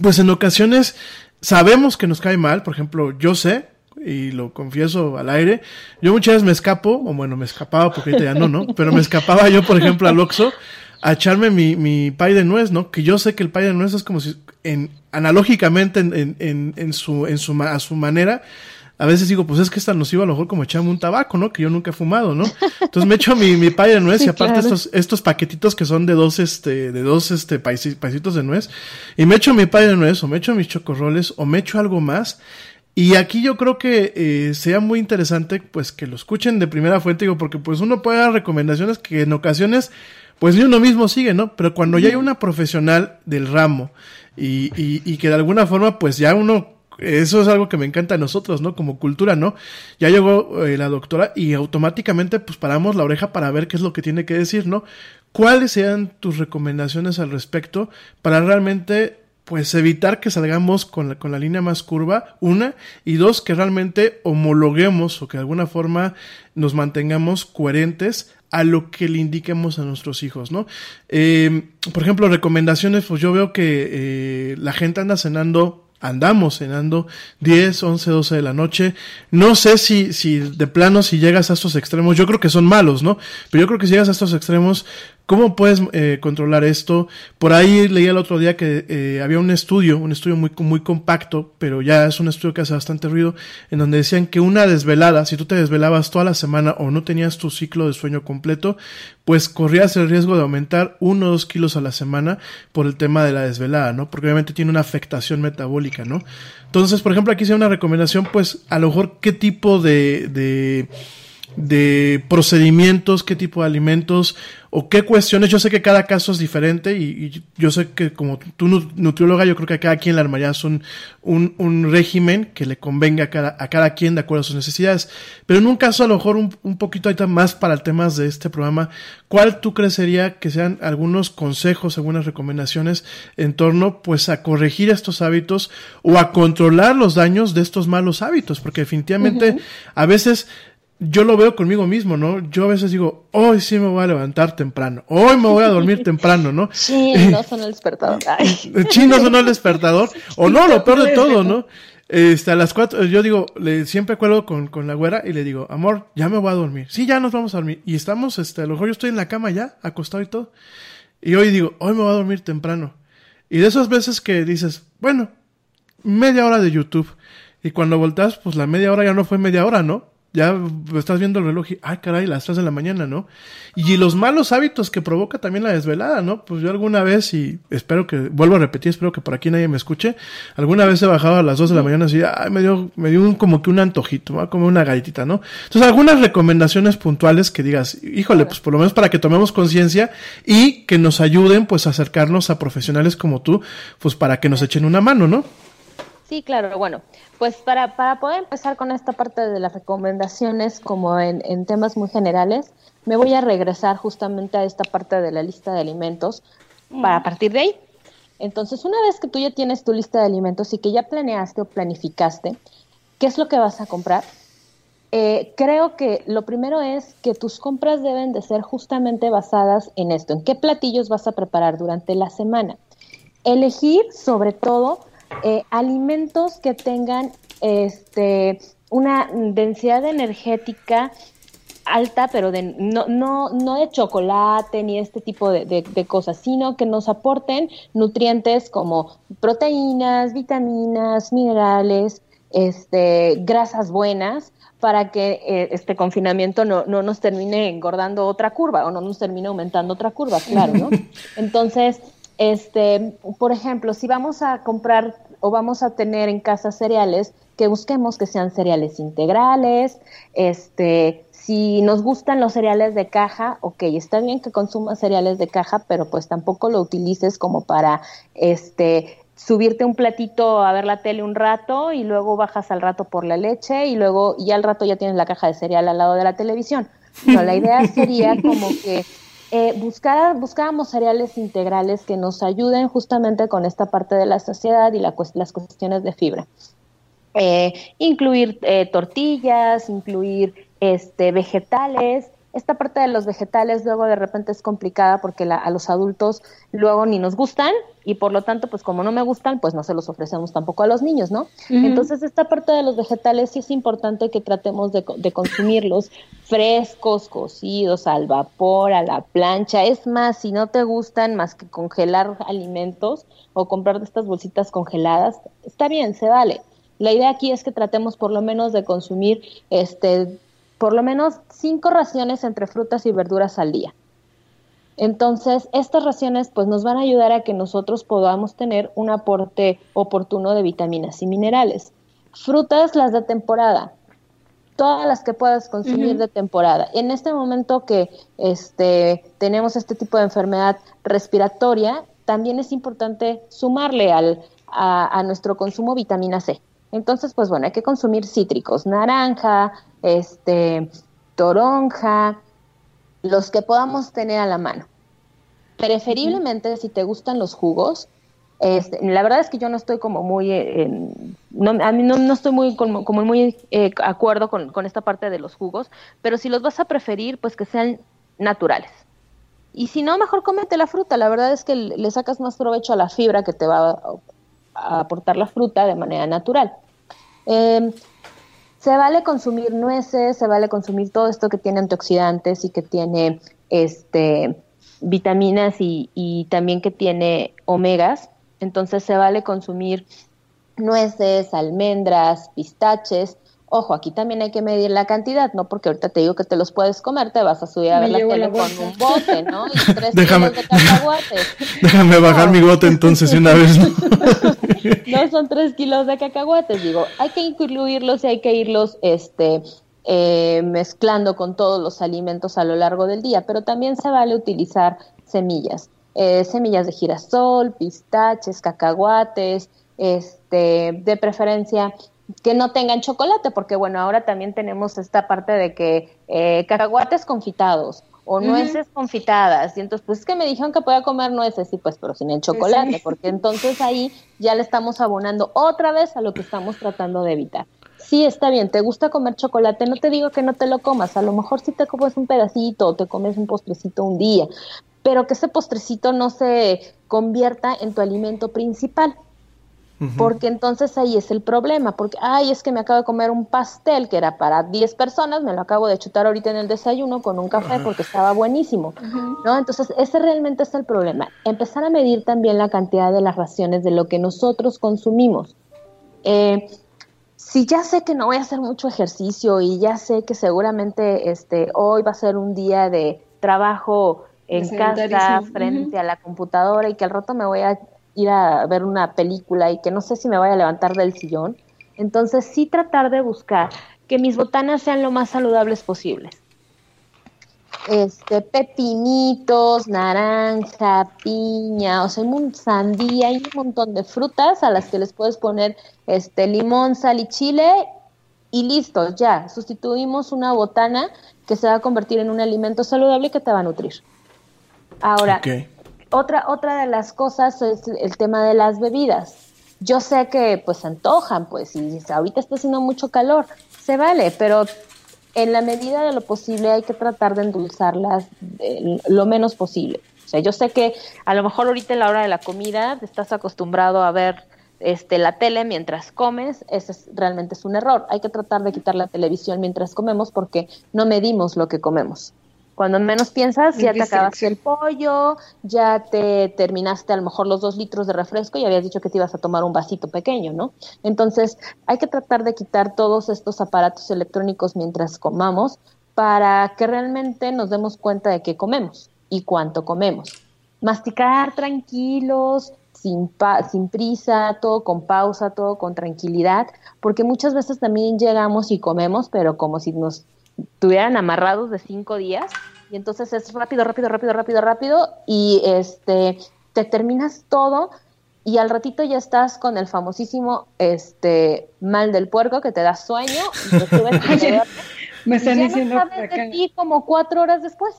pues en ocasiones sabemos que nos cae mal, por ejemplo, yo sé, y lo confieso al aire, yo muchas veces me escapo, o bueno, me escapaba porque ahorita ya no, ¿no? Pero me escapaba yo, por ejemplo, al Oxxo a echarme mi, mi pay de nuez, ¿no? Que yo sé que el pay de nuez es como si, en, analógicamente, en, en, en, su, en su, a su manera, a veces digo, pues es que esta nos iba a lo mejor como echarme un tabaco, ¿no? Que yo nunca he fumado, ¿no? Entonces me echo mi, mi pay de nuez y aparte estos, estos paquetitos que son de dos, este, de dos, este, paisitos de nuez. Y me echo mi pay de nuez o me echo mis chocorroles o me echo algo más. Y aquí yo creo que eh, sea muy interesante, pues, que lo escuchen de primera fuente, digo, porque pues uno puede dar recomendaciones que en ocasiones, pues ni uno mismo sigue, ¿no? Pero cuando ya hay una profesional del ramo y, y, y que de alguna forma, pues ya uno eso es algo que me encanta a nosotros, ¿no? Como cultura, ¿no? Ya llegó eh, la doctora y automáticamente pues paramos la oreja para ver qué es lo que tiene que decir, ¿no? ¿Cuáles sean tus recomendaciones al respecto para realmente pues evitar que salgamos con la, con la línea más curva, una, y dos, que realmente homologuemos o que de alguna forma nos mantengamos coherentes a lo que le indiquemos a nuestros hijos, ¿no? Eh, por ejemplo, recomendaciones, pues yo veo que eh, la gente anda cenando andamos cenando 10, 11, 12 de la noche. No sé si, si de plano si llegas a estos extremos, yo creo que son malos, ¿no? Pero yo creo que si llegas a estos extremos, ¿Cómo puedes eh, controlar esto? Por ahí leí el otro día que eh, había un estudio, un estudio muy, muy compacto, pero ya es un estudio que hace bastante ruido, en donde decían que una desvelada, si tú te desvelabas toda la semana o no tenías tu ciclo de sueño completo, pues corrías el riesgo de aumentar uno o dos kilos a la semana por el tema de la desvelada, ¿no? Porque obviamente tiene una afectación metabólica, ¿no? Entonces, por ejemplo, aquí hice una recomendación, pues a lo mejor qué tipo de, de de procedimientos, qué tipo de alimentos o qué cuestiones. Yo sé que cada caso es diferente y, yo sé que como tú nutrióloga, yo creo que a cada quien le armarías un, un, un, régimen que le convenga a cada, a cada quien de acuerdo a sus necesidades. Pero en un caso a lo mejor un, un poquito ahorita más para el temas de este programa, ¿cuál tú crees sería que sean algunos consejos, algunas recomendaciones en torno pues a corregir estos hábitos o a controlar los daños de estos malos hábitos? Porque definitivamente a veces yo lo veo conmigo mismo, ¿no? Yo a veces digo, hoy sí me voy a levantar temprano, hoy me voy a dormir temprano, ¿no? Sí, no son el despertador. Sí, no son el despertador. O no, lo peor de todo, ¿no? Este, a las cuatro, yo digo, le, siempre acuerdo con, con la güera y le digo, amor, ya me voy a dormir. Sí, ya nos vamos a dormir. Y estamos, este, a lo mejor yo estoy en la cama ya, acostado y todo. Y hoy digo, hoy me voy a dormir temprano. Y de esas veces que dices, bueno, media hora de YouTube. Y cuando volteas, pues la media hora ya no fue media hora, ¿no? Ya estás viendo el reloj y, ay, caray, las 3 de la mañana, ¿no? Y los malos hábitos que provoca también la desvelada, ¿no? Pues yo alguna vez, y espero que, vuelvo a repetir, espero que por aquí nadie me escuche, alguna vez he bajado a las 2 de la mañana y ay, me dio, me dio un, como que un antojito, ¿no? como una galletita, ¿no? Entonces, algunas recomendaciones puntuales que digas, híjole, pues por lo menos para que tomemos conciencia y que nos ayuden, pues, a acercarnos a profesionales como tú, pues para que nos echen una mano, ¿no? Sí, claro, bueno, pues para, para poder empezar con esta parte de las recomendaciones, como en, en temas muy generales, me voy a regresar justamente a esta parte de la lista de alimentos para partir de ahí. Entonces, una vez que tú ya tienes tu lista de alimentos y que ya planeaste o planificaste, ¿qué es lo que vas a comprar? Eh, creo que lo primero es que tus compras deben de ser justamente basadas en esto, en qué platillos vas a preparar durante la semana. Elegir sobre todo eh, alimentos que tengan este, una densidad energética alta, pero de, no, no, no de chocolate ni este tipo de, de, cosas, sino que nos aporten nutrientes como proteínas, vitaminas, minerales, este, grasas buenas, para que eh, este confinamiento no, no nos termine engordando otra curva o no nos termine aumentando otra curva, claro, ¿no? Entonces, este, por ejemplo, si vamos a comprar o vamos a tener en casa cereales, que busquemos que sean cereales integrales, este, si nos gustan los cereales de caja, ok, está bien que consumas cereales de caja, pero pues tampoco lo utilices como para este subirte un platito a ver la tele un rato y luego bajas al rato por la leche y luego y al rato ya tienes la caja de cereal al lado de la televisión. No, la idea sería como que eh, buscar, buscábamos cereales integrales que nos ayuden justamente con esta parte de la sociedad y la, las cuestiones de fibra. Eh, incluir eh, tortillas, incluir este, vegetales, esta parte de los vegetales luego de repente es complicada porque a los adultos luego ni nos gustan y por lo tanto, pues como no me gustan, pues no se los ofrecemos tampoco a los niños, ¿no? Entonces, esta parte de los vegetales sí es importante que tratemos de, de, consumirlos frescos, cocidos, al vapor, a la plancha. Es más, si no te gustan más que congelar alimentos o comprar de estas bolsitas congeladas, está bien, se vale La idea aquí es que tratemos por lo menos de consumir este, por lo menos cinco raciones entre frutas y verduras al día. Entonces, estas raciones pues nos van a ayudar a que nosotros podamos tener un aporte oportuno de vitaminas y minerales. Frutas las de temporada, todas las que puedas consumir de temporada. En este momento que este, tenemos este tipo de enfermedad respiratoria, también es importante sumarle al, a, nuestro consumo vitamina C. Entonces, pues bueno, hay que consumir cítricos, naranja, este, toronja, los que podamos tener a la mano. Preferiblemente, si te gustan los jugos, este, la verdad es que yo no estoy como muy, eh, no, a mí no, estoy muy como, muy eh, acuerdo con, con, esta parte de los jugos, pero si los vas a preferir, pues que sean naturales. Y si no, mejor cómete la fruta. La verdad es que le sacas más provecho a la fibra que te va a aportar la fruta de manera natural. Eh, se vale consumir nueces, se vale consumir todo esto que tiene antioxidantes y que tiene este, vitaminas y, también que tiene omegas. Entonces se vale consumir nueces, almendras, pistaches. Ojo, aquí también hay que medir la cantidad, ¿no? Porque ahorita te digo que te los puedes comer, te vas a subir a ver la tele con un bote, ¿no? Y tres déjame, kilos de cacahuates. Déjame bajar mi bote entonces una vez. no son tres kilos de cacahuates, digo, hay que incluirlos y hay que irlos este, eh, mezclando con todos los alimentos a lo largo del día, pero también se vale utilizar semillas, eh, semillas de girasol, pistaches, cacahuates, este, de preferencia que no tengan chocolate, porque bueno, ahora también tenemos esta parte de que eh, cacahuates confitados o nueces confitadas. Y entonces, pues es que me dijeron que podía comer nueces, y pues, pero sin el chocolate, porque entonces ahí ya le estamos abonando otra vez a lo que estamos tratando de evitar. Sí, está bien, te gusta comer chocolate, no te digo que no te lo comas, a lo mejor si te comes un pedacito o te comes un postrecito un día, pero que ese postrecito no se convierta en tu alimento principal porque entonces ahí es el problema, porque, ay, es que me acabo de comer un pastel que era para 10 personas, me lo acabo de chutar ahorita en el desayuno con un café porque estaba buenísimo, ¿no? Entonces, ese realmente es el problema. Empezar a medir también la cantidad de las raciones de lo que nosotros consumimos. Eh, si ya sé que no voy a hacer mucho ejercicio y ya sé que seguramente este, hoy va a ser un día de trabajo en casa frente a la computadora y que al rato me voy a ir a ver una película y que no sé si me vaya a levantar del sillón. Entonces sí tratar de buscar que mis botanas sean lo más saludables posibles. Este, pepinitos, naranja, piña, o sea, un sandía y un montón de frutas a las que les puedes poner este limón, sal y chile y listo, ya, sustituimos una botana que se va a convertir en un alimento saludable que te va a nutrir. Ahora, otra, otra de las cosas es el tema de las bebidas. Yo sé que pues antojan, pues, y ahorita está haciendo mucho calor, se vale, pero en la medida de lo posible hay que tratar de endulzarlas lo menos posible. O sea, yo sé que a lo mejor ahorita en la hora de la comida estás acostumbrado a ver este, la tele mientras comes, ese es, realmente es un error. Hay que tratar de quitar la televisión mientras comemos porque no medimos lo que comemos. Cuando menos piensas, ya te acabaste el pollo, ya te terminaste a lo mejor los dos litros de refresco y habías dicho que te ibas a tomar un vasito pequeño, ¿no? Entonces, hay que tratar de quitar todos estos aparatos electrónicos mientras comamos para que realmente nos demos cuenta de qué comemos y cuánto comemos. Masticar tranquilos, sin, sin prisa, todo con pausa, todo con tranquilidad, porque muchas veces también llegamos y comemos, pero como si nos tuvieran amarrados de cinco días y entonces es rápido, rápido, rápido, rápido, rápido y este te terminas todo y al ratito ya estás con el famosísimo este mal del puerco que te da sueño y me están diciendo sabes de ti como cuatro horas después.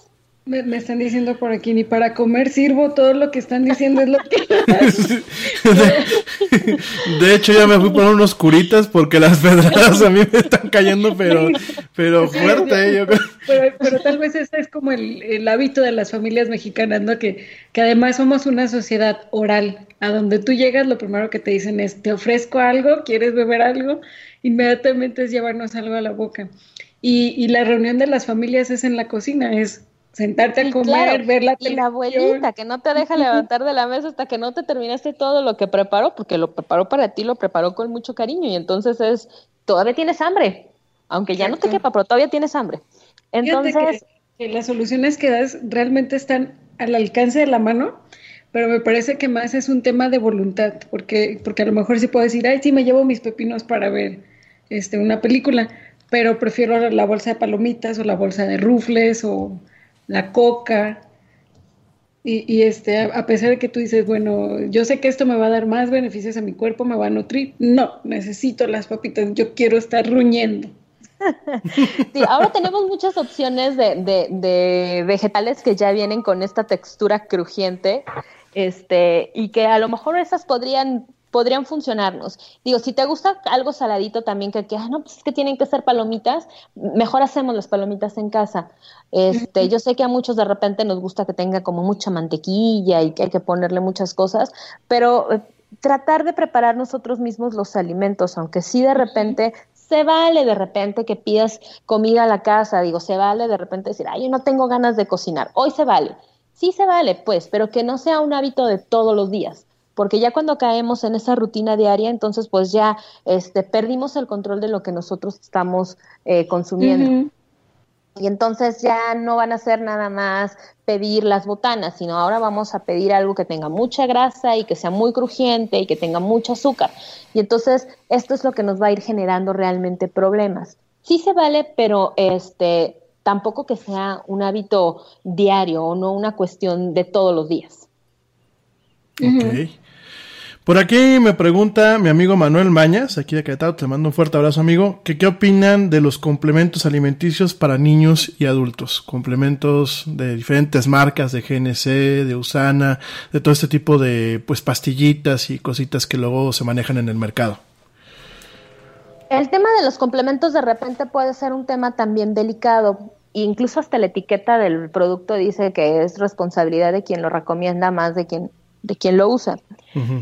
Me, están diciendo por aquí, ni para comer sirvo, todo lo que están diciendo es lo que... de, hecho, ya me fui por unos curitas porque las pedradas a mí me están cayendo, pero, pero fuerte. ¿eh? pero, tal vez ese es como el, hábito de las familias mexicanas, ¿no? Que, que además somos una sociedad oral, a donde tú llegas, lo primero que te dicen es, te ofrezco algo, quieres beber algo, inmediatamente es llevarnos algo a la boca. Y, y la reunión de las familias es en la cocina, es sentarte a comer, claro. ver la Y la abuelita que no te deja levantar de la mesa hasta que no te terminaste todo lo que preparó, porque lo preparó para ti, lo preparó con mucho cariño y entonces es, todavía tienes hambre, aunque ya no te quepa, pero todavía tienes hambre. Entonces, que, que las soluciones que das realmente están al alcance de la mano, pero me parece que más es un tema de voluntad, porque, porque a lo mejor sí puedo decir, ay, sí, me llevo mis pepinos para ver este, una película, pero prefiero la bolsa de palomitas o la bolsa de rufles o la coca. Y, este, a, a pesar de que tú dices, bueno, yo sé que esto me va a dar más beneficios a mi cuerpo, me va a nutrir. No, necesito las papitas, yo quiero estar ruñendo. Sí, ahora tenemos muchas opciones de, de- de vegetales que ya vienen con esta textura crujiente, este, y que a lo mejor esas podrían, podrían funcionarnos. Digo, si te gusta algo saladito también, que, que "Ah, no, pues es que tienen que ser palomitas, mejor hacemos las palomitas en casa. Este, yo sé que a muchos de repente nos gusta que tenga como mucha mantequilla y que hay que ponerle muchas cosas, pero eh, tratar de preparar nosotros mismos los alimentos, aunque sí de repente se vale de repente que pidas comida a la casa, digo, se vale de repente decir, ay, yo no tengo ganas de cocinar, hoy se vale. Sí se vale, pues, pero que no sea un hábito de todos los días, porque ya cuando caemos en esa rutina diaria, entonces pues ya este, perdimos el control de lo que nosotros estamos eh, consumiendo. Y entonces ya no van a ser nada más pedir las botanas, sino ahora vamos a pedir algo que tenga mucha grasa y que sea muy crujiente y que tenga mucho azúcar. Y entonces esto es lo que nos va a ir generando realmente problemas. Sí se vale, pero este tampoco que sea un hábito diario o no una cuestión de todos los días. Ok. Por aquí me pregunta mi amigo Manuel Mañas, aquí de Querétaro, te mando un fuerte abrazo amigo, que qué opinan de los complementos alimenticios para niños y adultos, complementos de diferentes marcas, de GNC, de Usana, de todo este tipo de pues pastillitas y cositas que luego se manejan en el mercado. El tema de los complementos de repente puede ser un tema también delicado. Incluso hasta la etiqueta del producto dice que es responsabilidad de quien lo recomienda más de quien, de quien lo usa.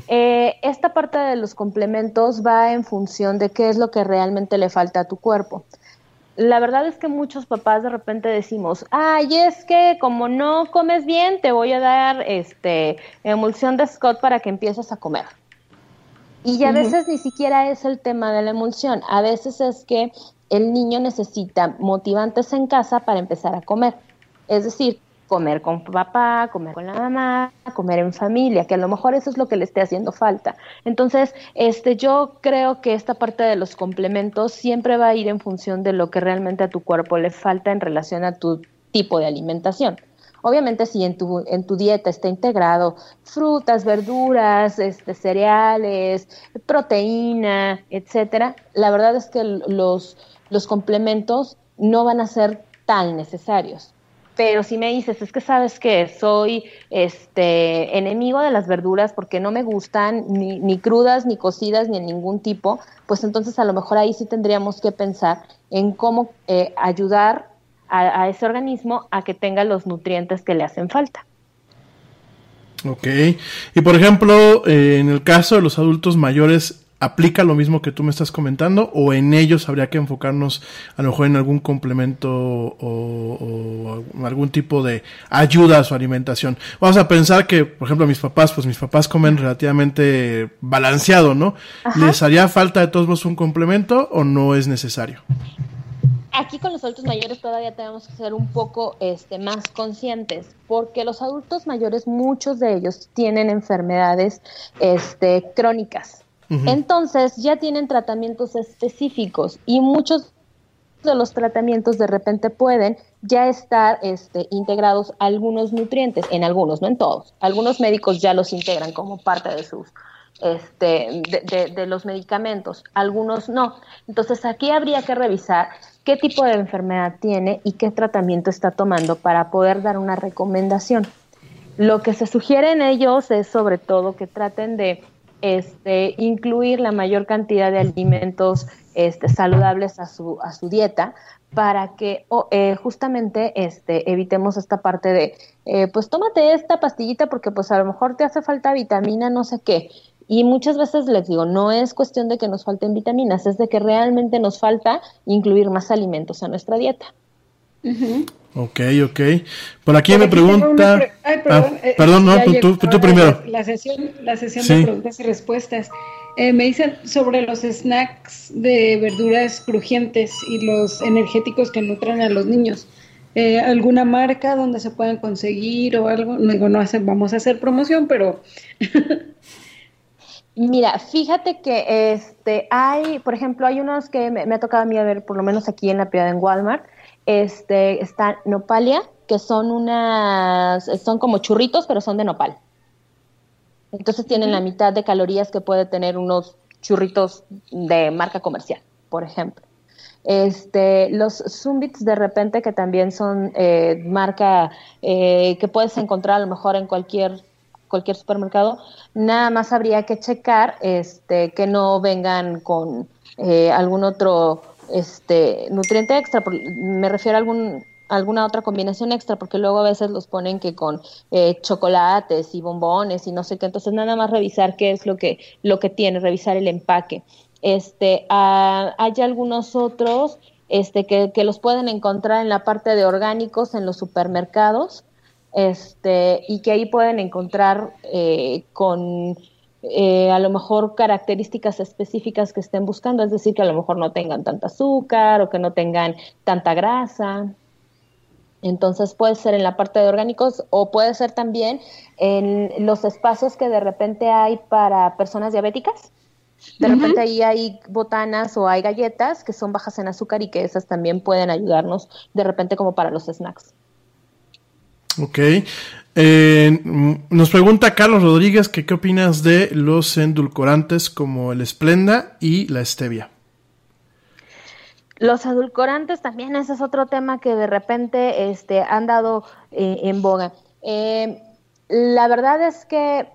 Eh, esta parte de los complementos va en función de qué es lo que realmente le falta a tu cuerpo. La verdad es que muchos papás de repente decimos, ay, es que como no comes bien, te voy a dar este emulsión de Scott para que empieces a comer. Y a veces ni siquiera es el tema de la emulsión, a veces es que el niño necesita motivantes en casa para empezar a comer. Es decir, comer con papá, comer con la mamá, comer en familia, que a lo mejor eso es lo que le esté haciendo falta. Entonces, este, yo creo que esta parte de los complementos siempre va a ir en función de lo que realmente a tu cuerpo le falta en relación a tu tipo de alimentación. Obviamente, si en tu, en tu dieta está integrado frutas, verduras, este, cereales, proteína, etcétera, la verdad es que los, los complementos no van a ser tan necesarios. Pero si me dices, es que sabes que soy este enemigo de las verduras porque no me gustan ni, ni crudas, ni cocidas, ni en ningún tipo, pues entonces a lo mejor ahí sí tendríamos que pensar en cómo eh, ayudar a, ese organismo a que tenga los nutrientes que le hacen falta. Ok. Y por ejemplo, eh, en el caso de los adultos mayores, ¿aplica lo mismo que tú me estás comentando? ¿O en ellos habría que enfocarnos a lo mejor en algún complemento o, o algún tipo de ayuda a su alimentación? Vamos a pensar que, por ejemplo, mis papás, pues mis papás comen relativamente balanceado, ¿no? ¿Les haría falta de todos modos un complemento o no es necesario? Aquí con los adultos mayores todavía tenemos que ser un poco este, más conscientes, porque los adultos mayores, muchos de ellos tienen enfermedades este, crónicas. Entonces ya tienen tratamientos específicos y muchos de los tratamientos de repente pueden ya estar este, integrados algunos nutrientes, en algunos, no en todos. Algunos médicos ya los integran como parte de sus este, de, de- de los medicamentos, algunos no. Entonces aquí habría que revisar qué tipo de enfermedad tiene y qué tratamiento está tomando para poder dar una recomendación. Lo que se sugiere en ellos es sobre todo que traten de este, incluir la mayor cantidad de alimentos este, saludables a su, a su dieta para que eh, justamente este, evitemos esta parte de, eh, pues tómate esta pastillita porque pues a lo mejor te hace falta vitamina, no sé qué. Y muchas veces les digo, no es cuestión de que nos falten vitaminas, es de que realmente nos falta incluir más alimentos a nuestra dieta. Ok, ok. Por aquí me pregunta... Ay, perdón, ah, perdón no, tú, tú, primero. La, sesión, la sesión de preguntas y respuestas. Eh, me dicen sobre los snacks de verduras crujientes y los energéticos que nutren a los niños. Eh, ¿Alguna marca donde se puedan conseguir o algo? Digo, no hace, vamos a hacer promoción, pero... Mira, fíjate que este hay, por ejemplo, hay unos que me, me, ha tocado a mí a ver, por lo menos aquí en la ciudad en Walmart, este, está Nopalia, que son unas, son como churritos, pero son de nopal. Entonces tienen la mitad de calorías que puede tener unos churritos de marca comercial, por ejemplo. Este, los Zumbits de repente que también son eh, marca eh, que puedes encontrar a lo mejor en cualquier cualquier supermercado, nada más habría que checar este, que no vengan con eh, algún otro este nutriente extra, me refiero a algún alguna otra combinación extra, porque luego a veces los ponen que con eh, chocolates y bombones y no sé qué, entonces nada más revisar qué es lo que, lo que tiene, revisar el empaque. Este, ah, hay algunos otros este, que, que, los pueden encontrar en la parte de orgánicos en los supermercados, este, y que ahí pueden encontrar eh, con eh, a lo mejor características específicas que estén buscando, es decir, que a lo mejor no tengan tanta azúcar o que no tengan tanta grasa. Entonces puede ser en la parte de orgánicos o puede ser también en los espacios que de repente hay para personas diabéticas. De repente ahí hay botanas o hay galletas que son bajas en azúcar y que esas también pueden ayudarnos de repente como para los snacks. Ok. Eh, nos pregunta Carlos Rodríguez que qué opinas de los endulcorantes como el Splenda y la stevia. Los edulcorantes también, ese es otro tema que de repente este, han dado eh, en boga. Eh, la verdad es que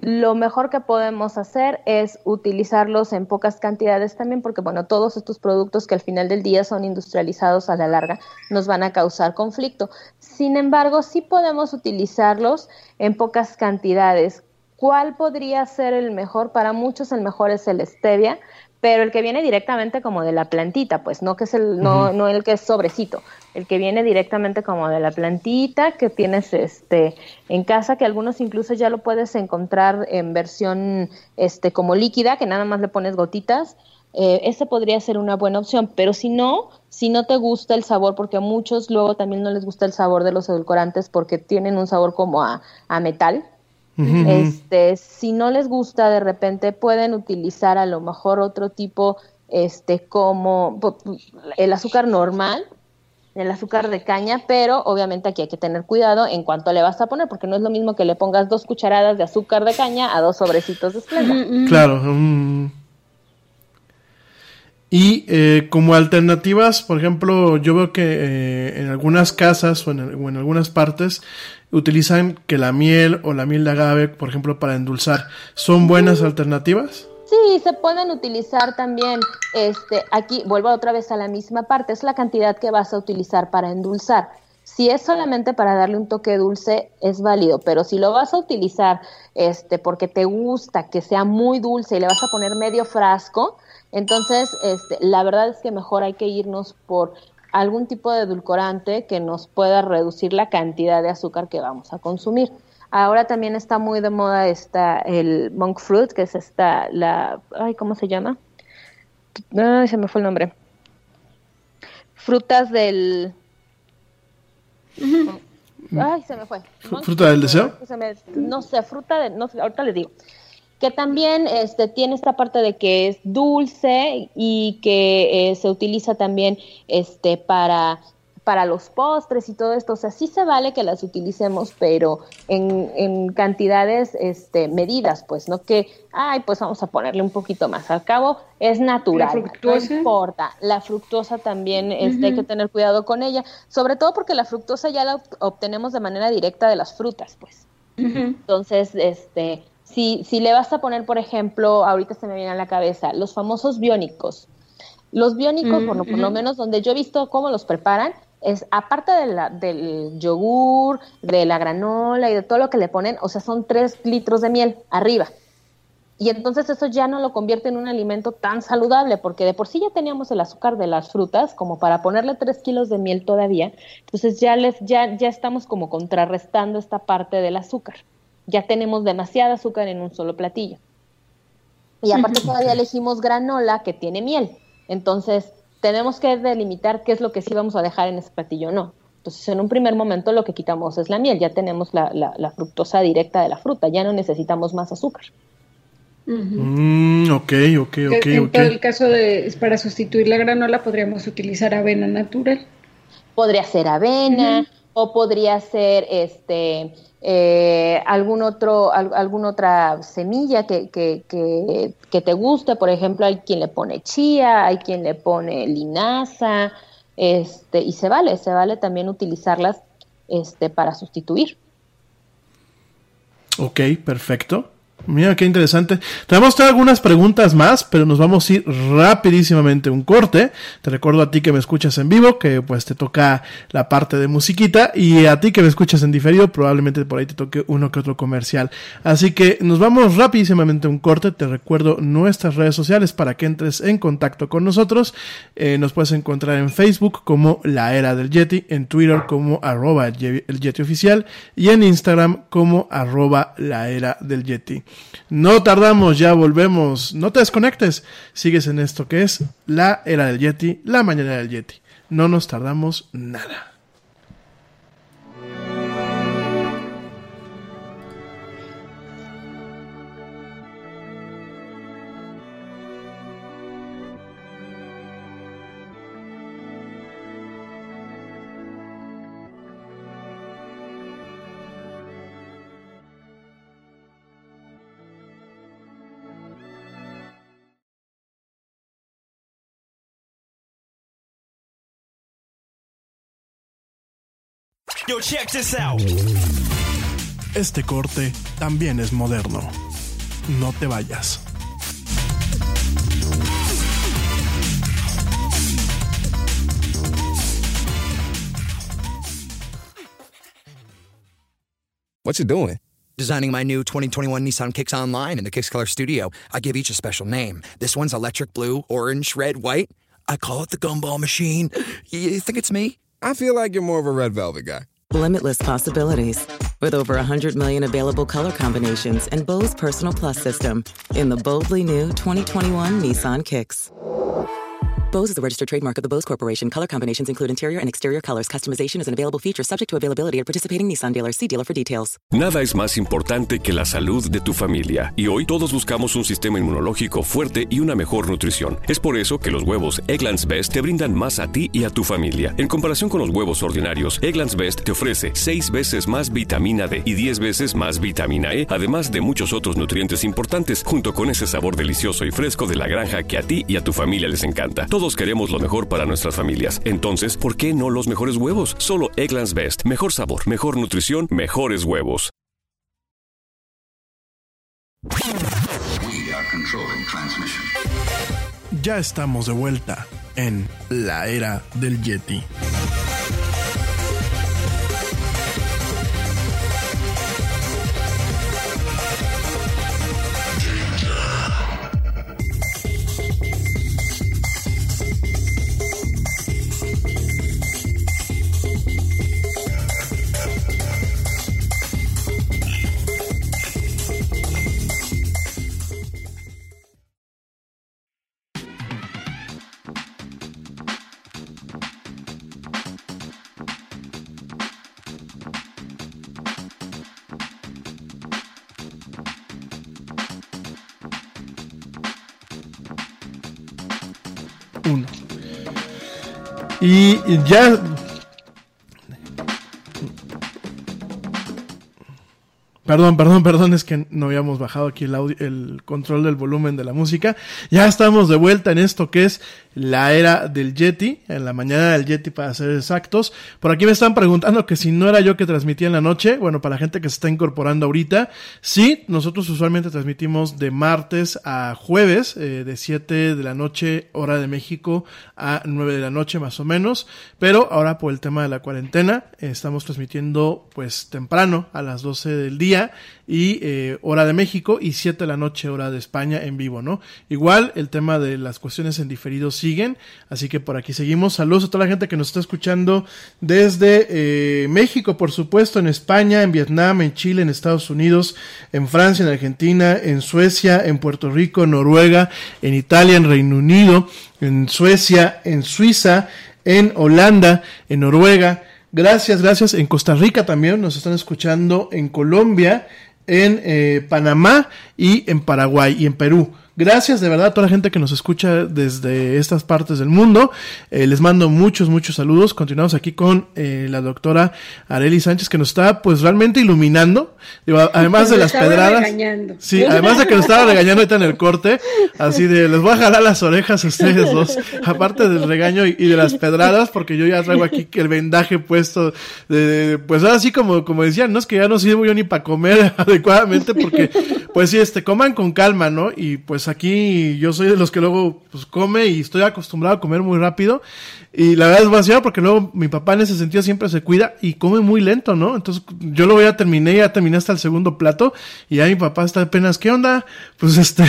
lo mejor que podemos hacer es utilizarlos en pocas cantidades también, porque bueno, todos estos productos que al final del día son industrializados a la larga nos van a causar conflicto. Sin embargo, sí podemos utilizarlos en pocas cantidades. ¿Cuál podría ser el mejor? Para muchos el mejor es el stevia, pero el que viene directamente como de la plantita, pues no que es el, no, no el que es sobrecito, el que viene directamente como de la plantita que tienes este en casa, que algunos incluso ya lo puedes encontrar en versión este como líquida, que nada más le pones gotitas. Eh, ese podría ser una buena opción, pero si no, si no te gusta el sabor, porque a muchos luego también no les gusta el sabor de los edulcorantes porque tienen un sabor como a, a metal, este, si no les gusta, de repente pueden utilizar a lo mejor otro tipo, este, como el azúcar normal, el azúcar de caña, pero obviamente aquí hay que tener cuidado en cuanto le vas a poner, porque no es lo mismo que le pongas dos cucharadas de azúcar de caña a dos sobrecitos de esplenda. Claro. Y eh, como alternativas, por ejemplo, yo veo que eh, en algunas casas o en, o en, algunas partes utilizan que la miel o la miel de agave, por ejemplo, para endulzar. ¿Son buenas alternativas? Sí, se pueden utilizar también. Este, aquí vuelvo otra vez a la misma parte, es la cantidad que vas a utilizar para endulzar. Si es solamente para darle un toque dulce, es válido, pero si lo vas a utilizar este, porque te gusta que sea muy dulce y le vas a poner medio frasco, entonces este, la verdad es que mejor hay que irnos por algún tipo de edulcorante que nos pueda reducir la cantidad de azúcar que vamos a consumir. Ahora también está muy de moda está el monk fruit, que es esta, la, ay, ¿cómo se llama? Ay, se me fue el nombre. Frutas del... Ay, se me fue. ¿Fruta del deseo? no sé, fruta de... No sé, ahorita les digo que también este, tiene esta parte de que es dulce y que eh, se utiliza también este, para, para los postres y todo esto. O sea, sí se vale que las utilicemos, pero en, en cantidades este, medidas, pues, no que, ay, pues vamos a ponerle un poquito más. Al cabo, es natural, no importa. La fructosa también este, hay que tener cuidado con ella, sobre todo porque la fructosa ya la obtenemos de manera directa de las frutas, pues. Entonces, este si, si le vas a poner, por ejemplo, ahorita se me viene a la cabeza, los famosos biónicos. Los biónicos, por, lo, por, lo, menos donde yo he visto cómo los preparan, es aparte de la, del yogur, de la granola y de todo lo que le ponen, o sea, son tres litros de miel arriba. Y entonces eso ya no lo convierte en un alimento tan saludable, porque de por sí ya teníamos el azúcar de las frutas, como para ponerle 3 kilos de miel todavía. Entonces ya, les, ya, ya estamos como contrarrestando esta parte del azúcar. Ya tenemos demasiado azúcar en un solo platillo. Y aparte todavía elegimos granola que tiene miel. Entonces tenemos que delimitar qué es lo que sí vamos a dejar en ese platillo o no. Entonces, en un primer momento lo que quitamos es la miel, ya tenemos la, la, la fructosa directa de la fruta, ya no necesitamos más azúcar. Mm, ok, ok, ok. En ok. todo el caso de para sustituir la granola podríamos utilizar avena natural. Podría ser avena o podría ser este eh, algún otro al- alguna otra semilla que, que, que, que te guste. Por ejemplo, hay quien le pone chía, hay quien le pone linaza, este y se vale, se vale también utilizarlas este para sustituir. Ok, perfecto. Mira qué interesante. Tenemos todavía algunas preguntas más, pero nos vamos a ir rapidísimamente un corte. Te recuerdo a ti que me escuchas en vivo, que pues te toca la parte de musiquita, y a ti que me escuchas en diferido, probablemente por ahí te toque uno que otro comercial. Así que nos vamos rapidísimamente un corte. Te recuerdo nuestras redes sociales para que entres en contacto con nosotros. Eh, nos puedes encontrar en Facebook como La Era del Yeti, en Twitter como arroba el Yeti Oficial y en Instagram como arroba La Era del Yeti. No tardamos, ya volvemos. No te desconectes. Sigues en esto que es La Era del Yeti, la mañana del Yeti. No nos tardamos nada. Yo, check this out. Este corte también es moderno. No te vayas. What you doing? Designing my new 2021 Nissan Kicks Online in the Kicks Color Studio. I give each a special name. This one's electric blue, orange, red, white. I call it the gumball machine. You think it's me? I feel like you're more of a red velvet guy. Limitless possibilities. With over 100 million available color combinations and Bose Personal Plus system in the boldly new 2021 Nissan Kicks. Bose is a registered trademark of the Bose Corporation. Color combinations include interior and exterior colors. Customization is an available feature subject to availability at participating Nissan dealers. See dealer for details. Nada es más importante que la salud de tu familia. Y hoy todos buscamos un sistema inmunológico fuerte y una mejor nutrición. Es por eso que los huevos Egglands Best te brindan más a ti y a tu familia. En comparación con los huevos ordinarios, Egglands Best te ofrece 6 veces más vitamina D y 10 veces más vitamina E, además de muchos otros nutrientes importantes, junto con ese sabor delicioso y fresco de la granja que a ti y a tu familia les encanta. Todos queremos lo mejor para nuestras familias. Entonces, ¿por qué no los mejores huevos? Solo Egglands Best. Mejor sabor, mejor nutrición, mejores huevos. We are controlling transmission. Ya estamos de vuelta en la era del Yeti. Ya. Perdón, perdón, perdón, es que no habíamos bajado aquí el, audio, el control del volumen de la música. Ya estamos de vuelta en esto que es la era del Yeti, en la mañana del Yeti para ser exactos. Por aquí me están preguntando que si no era yo que transmitía en la noche. Bueno, para la gente que se está incorporando ahorita, sí, nosotros usualmente transmitimos de martes a jueves, eh, de 7 de la noche, hora de México, a 9 de la noche más o menos. Pero ahora por el tema de la cuarentena, estamos transmitiendo pues temprano, a las 12 del día y eh, hora de México y 7 de la noche hora de España en vivo, ¿no? Igual el tema de las cuestiones en diferido siguen, así que por aquí seguimos. Saludos a toda la gente que nos está escuchando desde eh, México, por supuesto, en España, en Vietnam, en Chile, en Estados Unidos, en Francia, en Argentina, en Suecia, en Puerto Rico, en Noruega, en Italia, en Reino Unido, en Suecia, en Suiza, en Holanda, en Noruega. Gracias, gracias. En Costa Rica también nos están escuchando, en Colombia, en eh, Panamá y en Paraguay y en Perú. Gracias de verdad a toda la gente que nos escucha desde estas partes del mundo. Eh, les mando muchos, muchos saludos. Continuamos aquí con eh, la doctora Areli Sánchez que nos está pues realmente iluminando. además de las pedradas. Sí, además de que nos estaba regañando ahorita en el corte. Así de, les voy a jalar las orejas a ustedes dos. Aparte del regaño y, de las pedradas, porque yo ya traigo aquí el vendaje puesto. De, pues así como, como decían, no es que ya no sirvo yo ni para comer adecuadamente porque pues sí, este, coman con calma, ¿no? Y pues aquí yo soy de los que luego pues come y estoy acostumbrado a comer muy rápido y la verdad es demasiado porque luego mi papá en ese sentido siempre se cuida y come muy lento, ¿no? Entonces yo lo ya terminé, ya terminé hasta el segundo plato y ya mi papá está apenas, ¿qué onda? Pues este,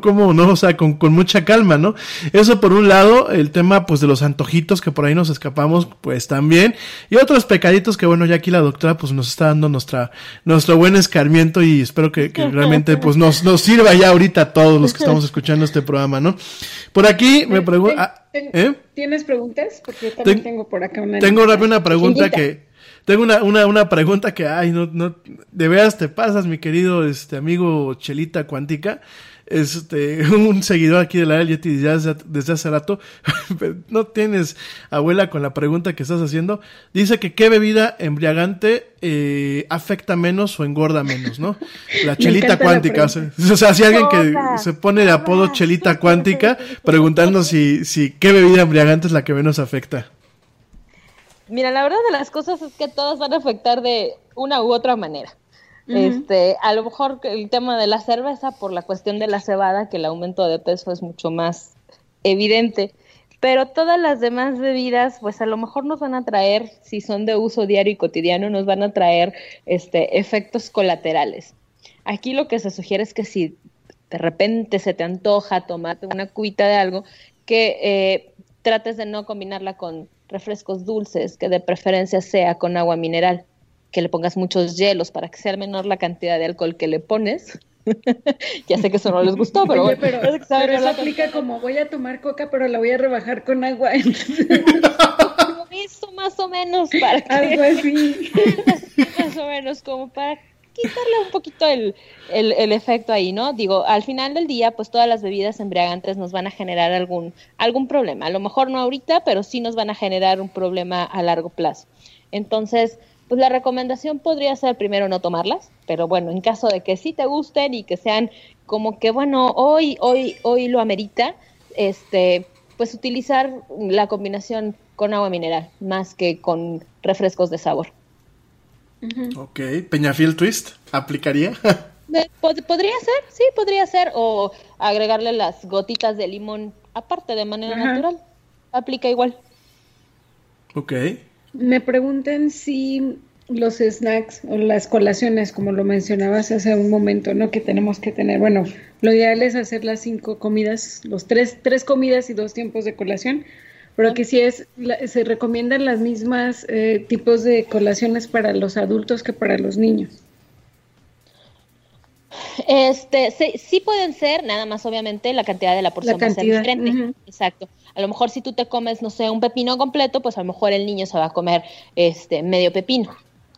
¿cómo no? O sea, con, con mucha calma, ¿no? Eso por un lado, el tema pues de los antojitos que por ahí nos escapamos, pues también. Y otros pecaditos que bueno, ya aquí la doctora pues nos está dando nuestra, nuestro buen escarmiento y espero que, que realmente pues nos, nos sirva ya ahorita a todos los que estamos escuchando este programa, ¿no? Por aquí me pregunta... ¿Eh? ¿Tienes preguntas? Porque yo también tengo por acá una. Tengo una pregunta que. Tengo una, una, una pregunta que, ay, no, no, de veras te pasas, mi querido este amigo Chelita Cuántica este, un seguidor aquí de la Yeti desde, desde hace rato, no tienes abuela con la pregunta que estás haciendo, dice que qué bebida embriagante eh, afecta menos o engorda menos, ¿no? La chelita cuántica, o sea, si alguien que se pone de apodo chelita cuántica, preguntando si, si qué bebida embriagante es la que menos afecta. Mira, la verdad de las cosas es que todas van a afectar de una u otra manera. Este, a lo mejor el tema de la cerveza por la cuestión de la cebada, que el aumento de peso es mucho más evidente, pero todas las demás bebidas, pues a lo mejor nos van a traer, si son de uso diario y cotidiano, nos van a traer este efectos colaterales. Aquí lo que se sugiere es que si de repente se te antoja tomarte una cubita de algo, que eh, trates de no combinarla con refrescos dulces, que de preferencia sea con agua mineral que le pongas muchos hielos para que sea menor la cantidad de alcohol que le pones. ya sé que eso no les gustó, pero bueno. Pero, eso aplica como voy a tomar coca, pero la voy a rebajar con agua. Eso más o menos para que, Algo así. más o menos como para quitarle un poquito el, el, el, efecto ahí, ¿no? Digo, al final del día, pues todas las bebidas embriagantes nos van a generar algún, algún problema. A lo mejor no ahorita, pero sí nos van a generar un problema a largo plazo. Entonces, pues la recomendación podría ser primero no tomarlas, pero bueno, en caso de que sí te gusten y que sean como que bueno, hoy, hoy, hoy lo amerita, este, pues utilizar la combinación con agua mineral más que con refrescos de sabor. Ok, Peñafiel Twist, ¿aplicaría? podría ser, sí, podría ser, o agregarle las gotitas de limón aparte de manera natural, aplica igual. Ok. Me preguntan si los snacks o las colaciones, como lo mencionabas hace un momento, ¿no? Que tenemos que tener. Bueno, lo ideal es hacer las cinco comidas, los tres, tres comidas y dos tiempos de colación, pero que si es, se recomiendan las mismas eh, tipos de colaciones para los adultos que para los niños. Este, sí, pueden ser, nada más obviamente la cantidad de la porción va a ser diferente. Exacto. A lo mejor si tú te comes, no sé, un pepino completo, pues a lo mejor el niño se va a comer este medio pepino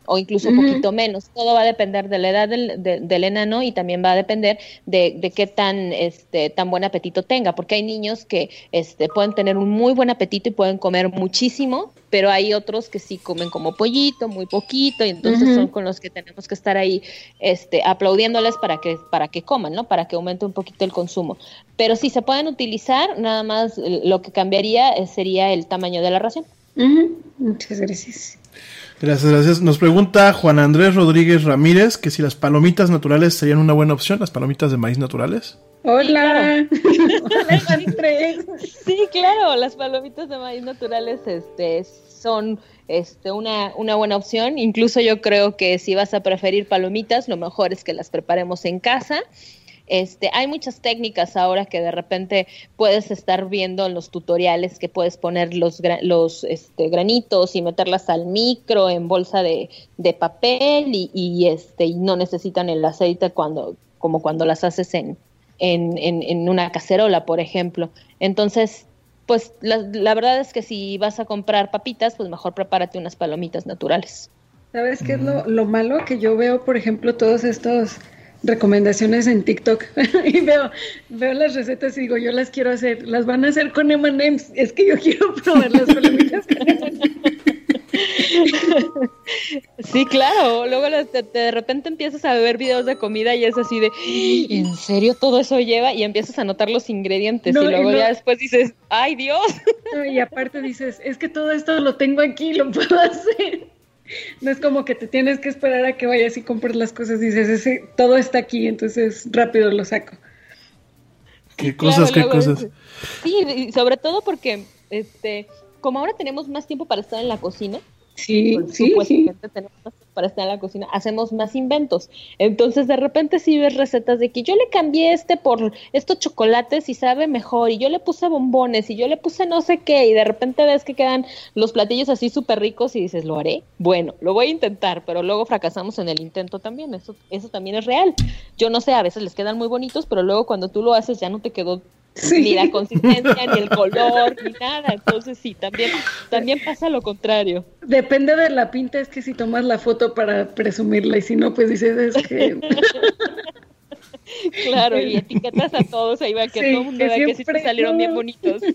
o incluso un poquito menos. Todo va a depender de la edad del, del enano y también va a depender de, de, qué tan, este, tan buen apetito tenga, porque hay niños que este, pueden tener un muy buen apetito y pueden comer muchísimo, pero hay otros que sí comen como pollito, muy poquito, y entonces son con los que tenemos que estar ahí este, aplaudiéndoles para que, para que coman, ¿no? Para que aumente un poquito el consumo. Pero si se pueden utilizar, nada más lo que cambiaría eh, sería el tamaño de la ración. Muchas gracias. Gracias, gracias. Nos pregunta Juan Andrés Rodríguez Ramírez que si las palomitas naturales serían una buena opción, las palomitas de maíz naturales. Hola. sí, claro, las palomitas de maíz naturales este, son este, una, una buena opción. Incluso yo creo que si vas a preferir palomitas, lo mejor es que las preparemos en casa. Este, hay muchas técnicas ahora que de repente puedes estar viendo en los tutoriales que puedes poner los, los este, granitos y meterlas al micro en bolsa de, de papel y, y, este, y no necesitan el aceite cuando, como cuando las haces en, en, en, en una cacerola, por ejemplo. Entonces, pues la, la, verdad es que si vas a comprar papitas, pues mejor prepárate unas palomitas naturales. ¿Sabes qué es lo, lo malo? Que yo veo, por ejemplo, todos estos recomendaciones en TikTok y veo, veo las recetas y digo, yo las quiero hacer, las van a hacer con M&M's, es que yo quiero probar las palomitas con Sí, claro, luego de, de, repente empiezas a ver videos de comida y es así de, ¿en serio todo eso lleva? Y empiezas a notar los ingredientes no, y luego y no, ya después dices, ¡ay Dios! No, y aparte dices, es que todo esto lo tengo aquí, lo puedo hacer. No es como que te tienes que esperar a que vayas y compres las cosas y dices, ese, todo está aquí, entonces rápido lo saco. ¿Qué cosas, claro, qué cosas? Sí, y sobre todo porque, este, como ahora tenemos más tiempo para estar en la cocina, Sí, sí, sí. Tenemos para estar en la cocina, hacemos más inventos. Entonces, de repente, si ves recetas de que yo le cambié este por estos chocolates y sabe mejor, y yo le puse bombones, y yo le puse no sé qué, y de repente ves que quedan los platillos así súper ricos y dices, ¿lo haré? Bueno, lo voy a intentar, pero luego fracasamos en el intento también. Eso, eso también es real. Yo no sé, a veces les quedan muy bonitos, pero luego cuando tú lo haces ya no te quedó Sí. ni la consistencia, ni el color, ni nada. Entonces sí, también, también pasa lo contrario. Depende de la pinta, es que si tomas la foto para presumirla y si no, pues dices es que... claro, y etiquetas a todos, ahí va que sí, todo el mundo que vea que sí te salieron bien bonitos.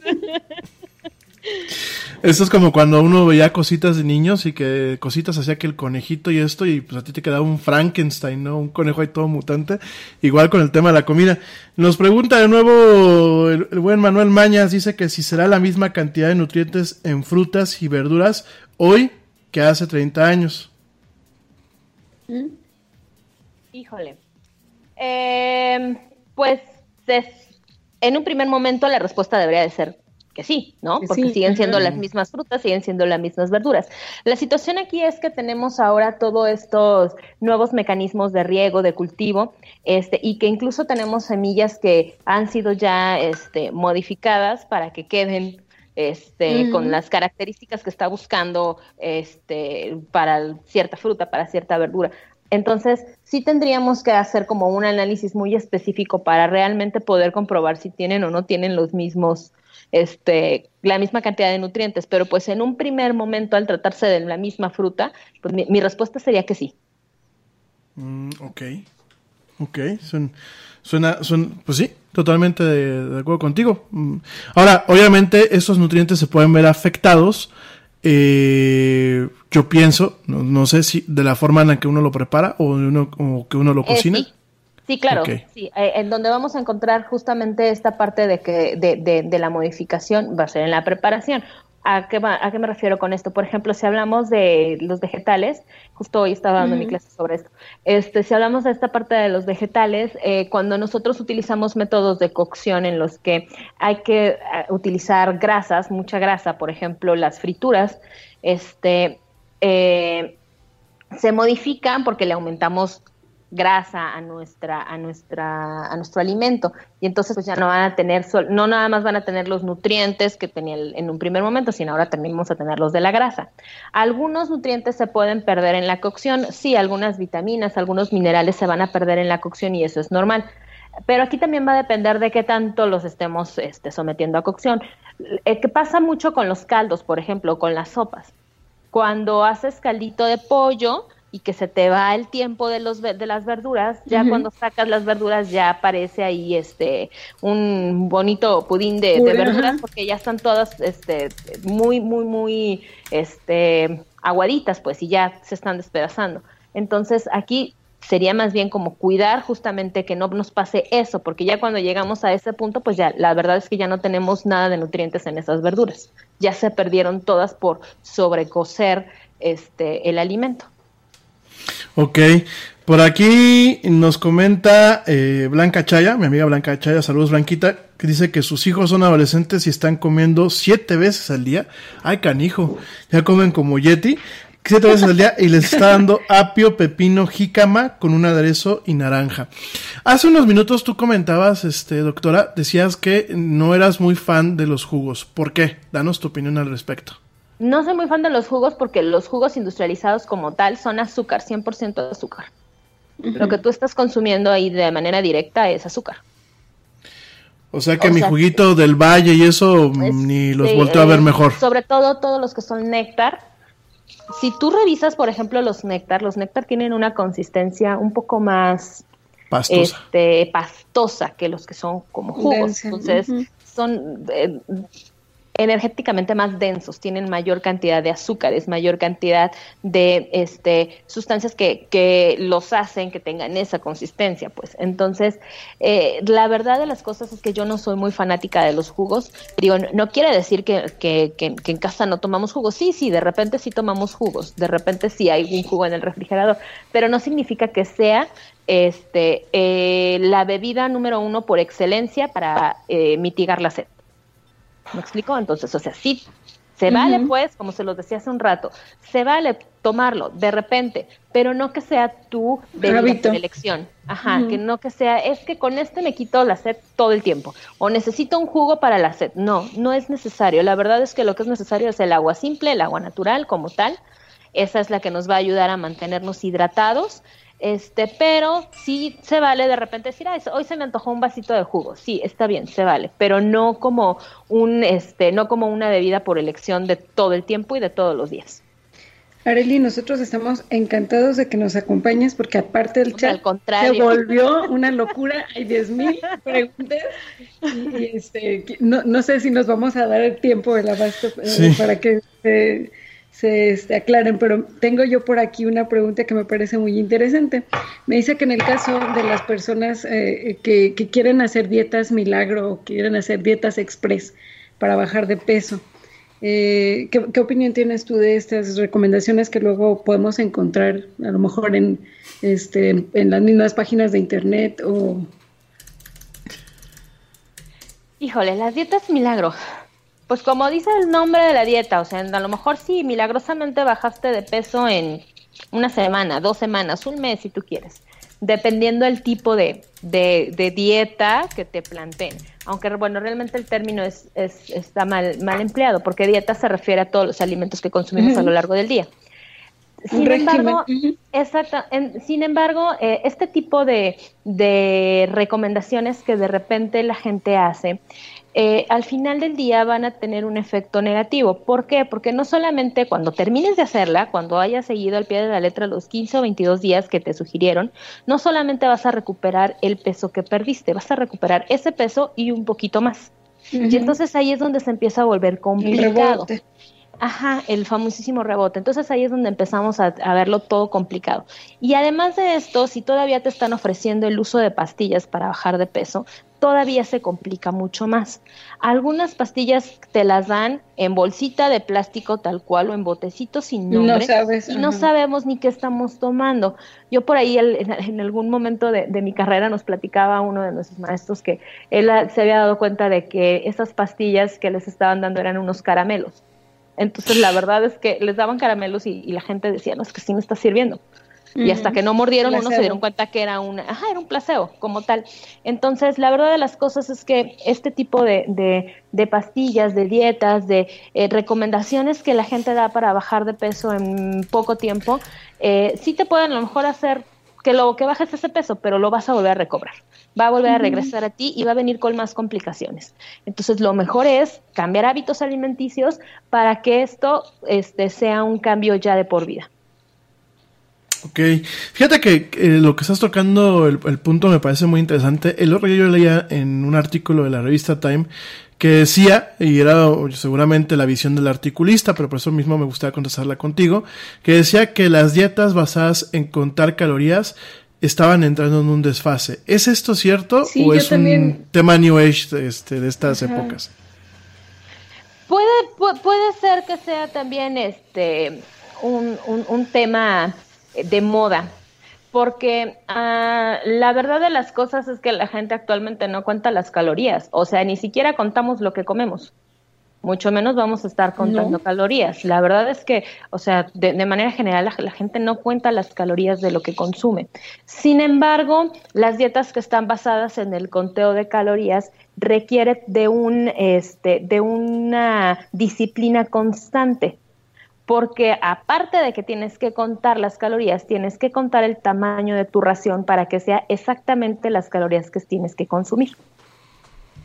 Esto es como cuando uno veía cositas de niños y que cositas hacía que el conejito y esto y pues a ti te quedaba un Frankenstein, ¿no? Un conejo ahí todo mutante. Igual con el tema de la comida. Nos pregunta de nuevo el, buen Manuel Mañas, dice que si será la misma cantidad de nutrientes en frutas y verduras hoy que hace 30 años. ¿Mm? Híjole. Eh, pues es, en un primer momento la respuesta debería de ser que sí, ¿no? Porque sí, siguen siendo las mismas frutas, siguen siendo las mismas verduras. La situación aquí es que tenemos ahora todos estos nuevos mecanismos de riego, de cultivo, este, y que incluso tenemos semillas que han sido ya este, modificadas para que queden este, mm. con las características que está buscando este, para cierta fruta, para cierta verdura. Entonces, sí tendríamos que hacer como un análisis muy específico para realmente poder comprobar si tienen o no tienen los mismos este, la misma cantidad de nutrientes, pero pues en un primer momento al tratarse de la misma fruta, pues mi, mi respuesta sería que sí. Mm, ok, ok, suena, pues sí, totalmente de, de, acuerdo contigo. Mm, ahora, obviamente estos nutrientes se pueden ver afectados, eh, yo pienso, no, no, sé si de la forma en la que uno lo prepara o, uno, o que uno lo cocina. Eh, sí. Sí, claro, okay. sí, eh, en donde vamos a encontrar justamente esta parte de que de, de, de, la modificación va a ser en la preparación. ¿A qué, va, ¿A qué me refiero con esto? Por ejemplo, si hablamos de los vegetales, justo hoy estaba dando mm. mi clase sobre esto, este, si hablamos de esta parte de los vegetales, eh, cuando nosotros utilizamos métodos de cocción en los que hay que uh, utilizar grasas, mucha grasa, por ejemplo, las frituras, este, eh, se modifican porque le aumentamos grasa a nuestra a nuestra a nuestro alimento. Y entonces pues ya no van a tener sol, no nada más van a tener los nutrientes que tenía en un primer momento sino ahora también vamos a tener los de la grasa. Algunos nutrientes se pueden perder en la cocción. Sí algunas vitaminas algunos minerales se van a perder en la cocción y eso es normal. Pero aquí también va a depender de qué tanto los estemos este, sometiendo a cocción. Eh, que pasa mucho con los caldos por ejemplo con las sopas. Cuando haces caldito de pollo y que se te va el tiempo de los de las verduras, ya uh -huh. cuando sacas las verduras ya aparece ahí este un bonito pudín de, de verduras porque ya están todas este muy muy muy este aguaditas pues y ya se están despedazando. Entonces, aquí sería más bien como cuidar justamente que no nos pase eso, porque ya cuando llegamos a ese punto, pues ya la verdad es que ya no tenemos nada de nutrientes en esas verduras. Ya se perdieron todas por sobrecocer este el alimento. Ok, por aquí nos comenta eh, Blanca Chaya, mi amiga Blanca Chaya, saludos Blanquita, que dice que sus hijos son adolescentes y están comiendo siete veces al día. Ay, canijo, ya comen como Yeti. Siete veces al día y les está dando apio, pepino, jícama con un aderezo y naranja. Hace unos minutos tú comentabas, este, doctora, decías que no eras muy fan de los jugos. ¿Por qué? Danos tu opinión al respecto. No soy muy fan de los jugos porque los jugos industrializados como tal son azúcar, 100% azúcar. Lo que tú estás consumiendo ahí de manera directa es azúcar. O sea que mi juguito del valle y eso ni los volteo a ver eh, mejor. Sobre todo todos los que son néctar. Si tú revisas, por ejemplo, los néctar, los néctar tienen una consistencia un poco más pastosa, este, pastosa que los que son como jugos. Entonces, son eh, energéticamente más densos, tienen mayor cantidad de azúcares, mayor cantidad de este, sustancias que, que los hacen que tengan esa consistencia, pues. Entonces, eh, la verdad de las cosas es que yo no soy muy fanática de los jugos. Digo, no, quiere decir que, que, que, que, en casa no tomamos jugos. Sí, sí, de repente sí tomamos jugos, de repente sí hay un jugo en el refrigerador, pero no significa que sea este, eh, la bebida número uno por excelencia para eh, mitigar la sed. ¿Me explico? Entonces, o sea, sí, se vale, pues, como se los decía hace un rato, se vale tomarlo de repente, pero no que sea tu bebida de elección. Ajá, que no que sea, es que con este me quito la sed todo el tiempo, o necesito un jugo para la sed. No, no es necesario. La verdad es que lo que es necesario es el agua simple, el agua natural como tal. Esa es la que nos va a ayudar a mantenernos hidratados este, pero sí se vale de repente decir, ah, hoy se me antojó un vasito de jugo. Sí, está bien, se vale, pero no como un, este, no como una bebida por elección de todo el tiempo y de todos los días. Areli, nosotros estamos encantados de que nos acompañes porque aparte del chat contrario. se volvió una locura, hay 10.000 preguntas y, este, no, no, sé si nos vamos a dar el tiempo, el abasto eh, sí. para que eh, se este, aclaren, pero tengo yo por aquí una pregunta que me parece muy interesante. Me dice que en el caso de las personas eh, que, que, quieren hacer dietas milagro o quieren hacer dietas express para bajar de peso, eh, ¿qué, ¿qué, opinión tienes tú de estas recomendaciones que luego podemos encontrar a lo mejor en, este, en las mismas páginas de internet o... Híjole, las dietas milagro. Pues como dice el nombre de la dieta, o sea, a lo mejor sí, milagrosamente bajaste de peso en una semana, dos semanas, un mes si tú quieres, dependiendo del tipo de, de, de dieta que te planteen. Aunque bueno, realmente el término es, es, está mal, mal empleado, porque dieta se refiere a todos los alimentos que consumimos a lo largo del día. Sin embargo, en, sin embargo, eh, este tipo de, de recomendaciones que de repente la gente hace, eh, al final del día van a tener un efecto negativo. ¿Por qué? Porque no solamente cuando termines de hacerla, cuando hayas seguido al pie de la letra los 15 o 22 días que te sugirieron, no solamente vas a recuperar el peso que perdiste, vas a recuperar ese peso y un poquito más. Uh -huh. Y entonces ahí es donde se empieza a volver complicado. Ajá, el famosísimo rebote. Entonces ahí es donde empezamos a, a, verlo todo complicado. Y además de esto, si todavía te están ofreciendo el uso de pastillas para bajar de peso, todavía se complica mucho más. Algunas pastillas te las dan en bolsita de plástico tal cual o en botecito sin nombre no sabes, y no sabemos ni qué estamos tomando. Yo por ahí el, en, en, algún momento de, de, mi carrera nos platicaba uno de nuestros maestros que él se había dado cuenta de que esas pastillas que les estaban dando eran unos caramelos. Entonces la verdad es que les daban caramelos y, y la gente decía, no, es que sí me está sirviendo. Y hasta que no mordieron, placebo. uno se dieron cuenta que era un, ajá, era un placebo como tal. Entonces, la verdad de las cosas es que este tipo de, de, de pastillas, de dietas, de eh, recomendaciones que la gente da para bajar de peso en poco tiempo, eh, sí te pueden a lo mejor hacer que lo que bajes ese peso, pero lo vas a volver a recobrar. Va a volver a regresar a ti y va a venir con más complicaciones. Entonces, lo mejor es cambiar hábitos alimenticios para que esto este, sea un cambio ya de por vida. Ok, fíjate que eh, lo que estás tocando, el, el, punto me parece muy interesante. El otro día yo leía en un artículo de la revista Time que decía, y era seguramente la visión del articulista, pero por eso mismo me gustaría contestarla contigo, que decía que las dietas basadas en contar calorías estaban entrando en un desfase. ¿Es esto cierto sí, o es también... un tema New Age de, este, de estas Ajá. épocas? Puede, puede ser que sea también este un, un, un tema de moda, porque ah, la verdad de las cosas es que la gente actualmente no cuenta las calorías, o sea, ni siquiera contamos lo que comemos, mucho menos vamos a estar contando calorías. La verdad es que, o sea, de, manera general la, la, gente no cuenta las calorías de lo que consume. Sin embargo, las dietas que están basadas en el conteo de calorías requieren de, un, este, de una disciplina constante porque aparte de que tienes que contar las calorías, tienes que contar el tamaño de tu ración para que sea exactamente las calorías que tienes que consumir.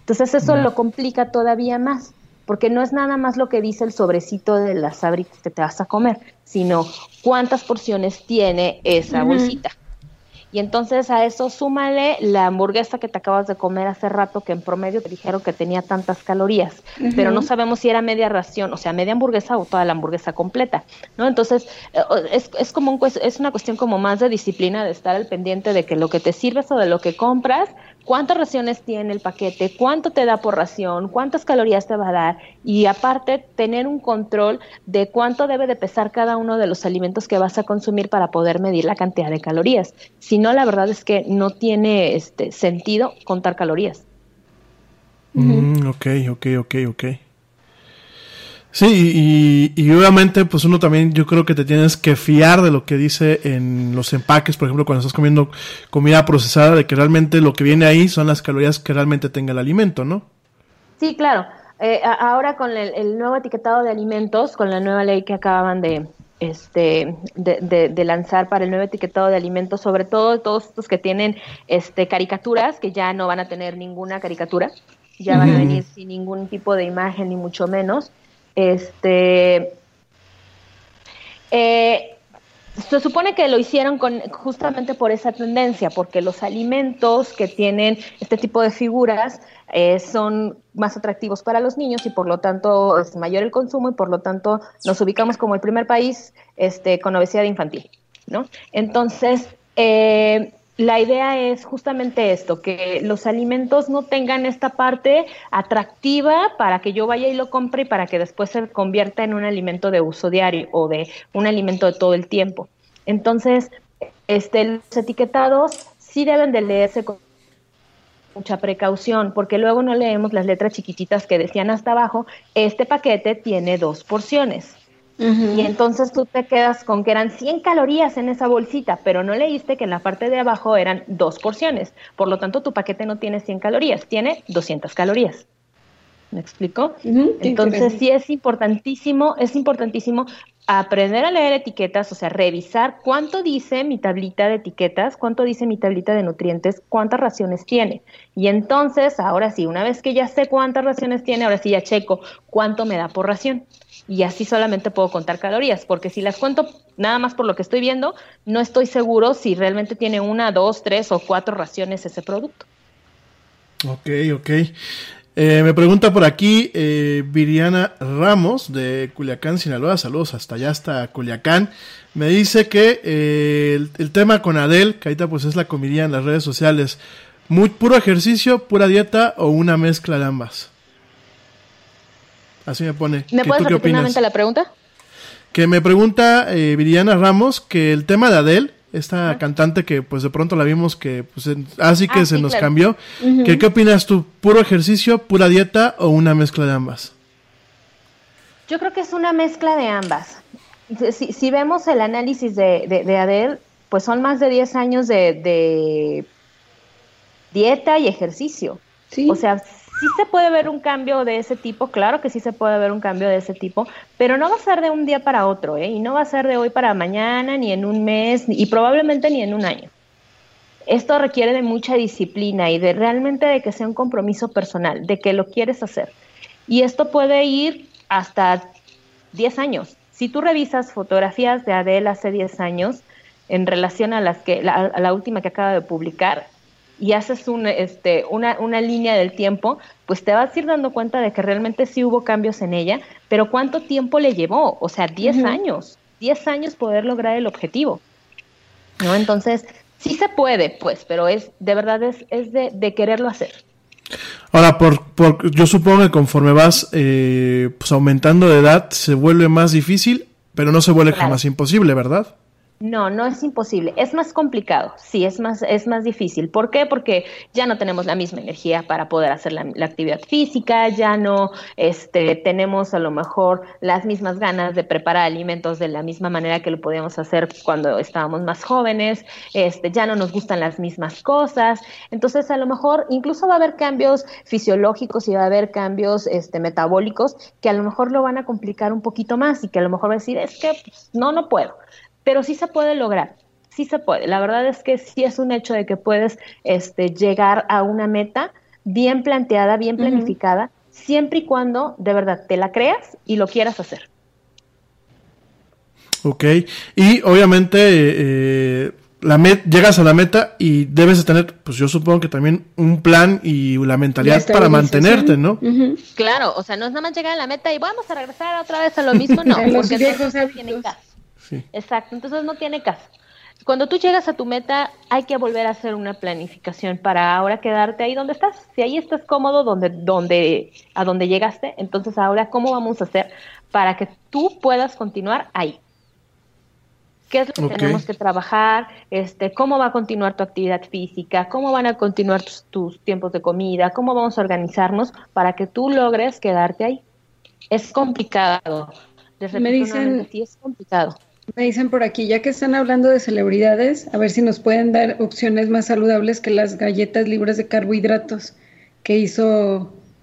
Entonces eso lo complica todavía más, porque no es nada más lo que dice el sobrecito de las sabritas que te vas a comer, sino cuántas porciones tiene esa bolsita. Y entonces a eso súmale la hamburguesa que te acabas de comer hace rato, que en promedio te dijeron que tenía tantas calorías, pero no sabemos si era media ración, o sea, media hamburguesa o toda la hamburguesa completa, ¿no? Entonces, eh, es, es como es una cuestión como más de disciplina, de estar al pendiente de que lo que te sirves o de lo que compras, cuántas raciones tiene el paquete, cuánto te da por ración, cuántas calorías te va a dar y aparte tener un control de cuánto debe de pesar cada uno de los alimentos que vas a consumir para poder medir la cantidad de calorías. Si no, la verdad es que no tiene este sentido contar calorías. Mm, ok, ok, ok, ok. Sí, y, obviamente pues uno también yo creo que te tienes que fiar de lo que dice en los empaques, por ejemplo, cuando estás comiendo comida procesada, de que realmente lo que viene ahí son las calorías que realmente tenga el alimento, ¿no? Sí, claro. Eh, ahora con el, nuevo etiquetado de alimentos, con la nueva ley que acaban de, este, de, lanzar para el nuevo etiquetado de alimentos, sobre todo todos estos que tienen este, caricaturas, que ya no van a tener ninguna caricatura, ya van a venir sin ningún tipo de imagen, ni mucho menos. Este, eh, se supone que lo hicieron con, justamente por esa tendencia, porque los alimentos que tienen este tipo de figuras eh, son más atractivos para los niños y por lo tanto es mayor el consumo y por lo tanto nos ubicamos como el primer país este, con obesidad infantil. ¿no? Entonces, eh, la idea es justamente esto, que los alimentos no tengan esta parte atractiva para que yo vaya y lo compre y para que después se convierta en un alimento de uso diario o de un alimento de todo el tiempo. Entonces, este, los etiquetados sí deben de leerse con mucha precaución, porque luego no leemos las letras chiquititas que decían hasta abajo, este paquete tiene dos porciones. Y entonces tú te quedas con que eran 100 calorías en esa bolsita, pero no leíste que en la parte de abajo eran dos porciones. Por lo tanto, tu paquete no tiene 100 calorías, tiene 200 calorías. ¿Me explico? Entonces sí es importantísimo, es importantísimo aprender a leer etiquetas, o sea, revisar cuánto dice mi tablita de etiquetas, cuánto dice mi tablita de nutrientes, cuántas raciones tiene. Y entonces, ahora sí, una vez que ya sé cuántas raciones tiene, ahora sí ya checo cuánto me da por ración. Y así solamente puedo contar calorías, porque si las cuento nada más por lo que estoy viendo, no estoy seguro si realmente tiene una, dos, tres o cuatro raciones ese producto. Ok, ok. Eh, me pregunta por aquí eh, Viriana Ramos de Culiacán, Sinaloa. Saludos hasta allá, hasta Culiacán. Me dice que eh, el, tema con Adel, que ahorita pues es la comida en las redes sociales, muy puro ejercicio, pura dieta o una mezcla de ambas. Así me pone. ¿Me puedes repetir la pregunta? Que me pregunta eh, Viriana Ramos que el tema de Adel esta cantante que pues de pronto la vimos que pues así que ah, se nos cambió. ¿Qué opinas tú? ¿Puro ejercicio, pura dieta o una mezcla de ambas? Yo creo que es una mezcla de ambas. Si, vemos el análisis de, de, Adele, pues son más de 10 años de, dieta y ejercicio. O sea, sí se puede ver un cambio de ese tipo, claro que sí se puede ver un cambio de ese tipo, pero no va a ser de un día para otro, ¿eh? Y no va a ser de hoy para mañana, ni en un mes, y probablemente ni en un año. Esto requiere de mucha disciplina y de realmente de que sea un compromiso personal, de que lo quieres hacer. Y esto puede ir hasta 10 años. Si tú revisas fotografías de Adele hace 10 años, en relación a las que a la última que acaba de publicar, y haces este, una línea del tiempo, pues te vas a ir dando cuenta de que realmente sí hubo cambios en ella, pero ¿cuánto tiempo le llevó? O sea, 10 años, 10 años poder lograr el objetivo. ¿No? Entonces, sí se puede, pues, pero es de verdad es, es de, de quererlo hacer. Ahora, por, por, yo supongo que conforme vas eh, pues aumentando de edad, se vuelve más difícil, pero no se vuelve jamás imposible, ¿verdad? No, no es imposible. Es más complicado. Sí, es más, es más difícil. ¿Por qué? Porque ya no tenemos la misma energía para poder hacer la, actividad física, ya no este, tenemos a lo mejor las mismas ganas de preparar alimentos de la misma manera que lo podíamos hacer cuando estábamos más jóvenes, este, ya no nos gustan las mismas cosas. Entonces, a lo mejor incluso va a haber cambios fisiológicos y va a haber cambios este, metabólicos que a lo mejor lo van a complicar un poquito más y que a lo mejor va a decir, es que pues, no, no puedo pero sí se puede lograr, sí se puede. La verdad es que sí es un hecho de que puedes este, llegar a una meta bien planteada, bien planificada, uh -huh. siempre y cuando de verdad te la creas y lo quieras hacer. Ok, y obviamente eh, la met llegas a la meta y debes de tener, pues yo supongo que también un plan y la mentalidad para mantenerte, ¿no? Uh -huh. Claro, o sea, no es nada más llegar a la meta y vamos a regresar otra vez a lo mismo, no, porque no tiene caso. Sí. Exacto, entonces no tiene caso. Cuando tú llegas a tu meta, hay que volver a hacer una planificación para ahora quedarte ahí donde estás. Si ahí estás cómodo donde, donde, a donde llegaste, entonces ahora cómo vamos a hacer para que tú puedas continuar ahí. ¿Qué es lo que okay. tenemos que trabajar? Este, ¿Cómo va a continuar tu actividad física? ¿Cómo van a continuar tus, tus tiempos de comida? ¿Cómo vamos a organizarnos para que tú logres quedarte ahí? Es complicado. Me dicen, sí es complicado. Me dicen por aquí, ya que están hablando de celebridades, a ver si nos pueden dar opciones más saludables que las galletas libres de carbohidratos que hizo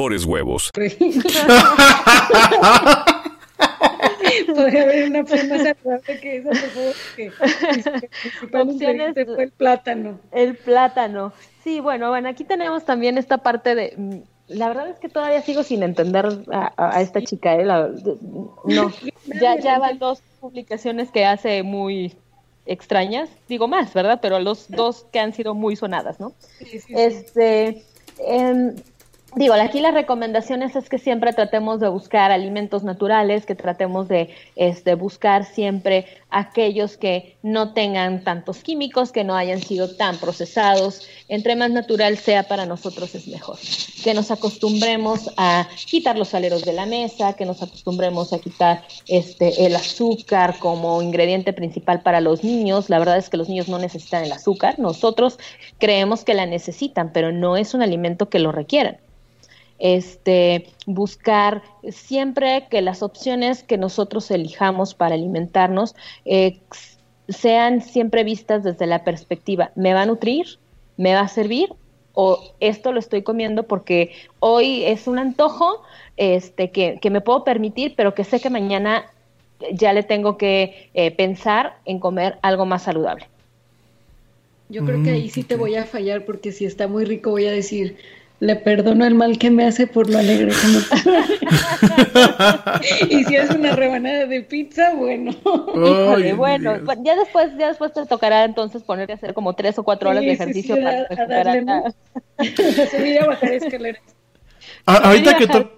mejores huevos. Podría haber una forma saludable que esa, por favor, que Opciones, fue el plátano. El plátano. Sí, bueno, bueno, aquí tenemos también esta parte de mm, la verdad es que todavía sigo sin entender a, a esta chica, ¿eh? La, no, ya, ya van dos publicaciones que hace muy extrañas, digo más, ¿verdad? Pero los dos que han sido muy sonadas, ¿no? Sí, sí, sí. Este, eh, Digo, aquí las recomendaciones es que siempre tratemos de buscar alimentos naturales, que tratemos de este, buscar siempre aquellos que no tengan tantos químicos, que no hayan sido tan procesados. Entre más natural sea para nosotros es mejor. Que nos acostumbremos a quitar los aleros de la mesa, que nos acostumbremos a quitar este, el azúcar como ingrediente principal para los niños. La verdad es que los niños no necesitan el azúcar. Nosotros creemos que la necesitan, pero no es un alimento que lo requieran este, buscar siempre que las opciones que nosotros elijamos para alimentarnos eh, sean siempre vistas desde la perspectiva, ¿me va a nutrir? ¿Me va a servir? ¿O esto lo estoy comiendo porque hoy es un antojo este, que, que me puedo permitir, pero que sé que mañana ya le tengo que eh, pensar en comer algo más saludable? Yo creo que ahí sí te voy a fallar porque si está muy rico voy a decir, le perdono el mal que me hace por lo alegre que me Y si es una rebanada de pizza, bueno. Híjole, bueno, Dios. ya después, ya después te tocará entonces ponerte a hacer como tres o cuatro horas Sí, de ejercicio sí, para a- a darle Subir bajar escaleras. A- ahorita, que to-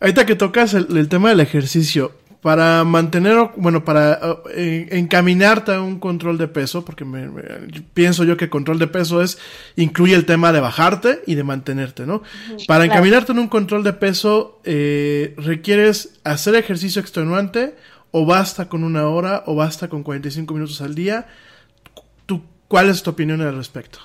ahorita que tocas el, el tema del ejercicio, para mantener, bueno, para eh, encaminarte a un control de peso, porque me- me- pienso yo que control de peso es, incluye el tema de bajarte y de mantenerte, ¿no? Para encaminarte en un control de peso, eh, ¿requieres hacer ejercicio extenuante o basta con una hora o basta con 45 minutos al día? ¿Tú, ¿Cuál es tu opinión al respecto?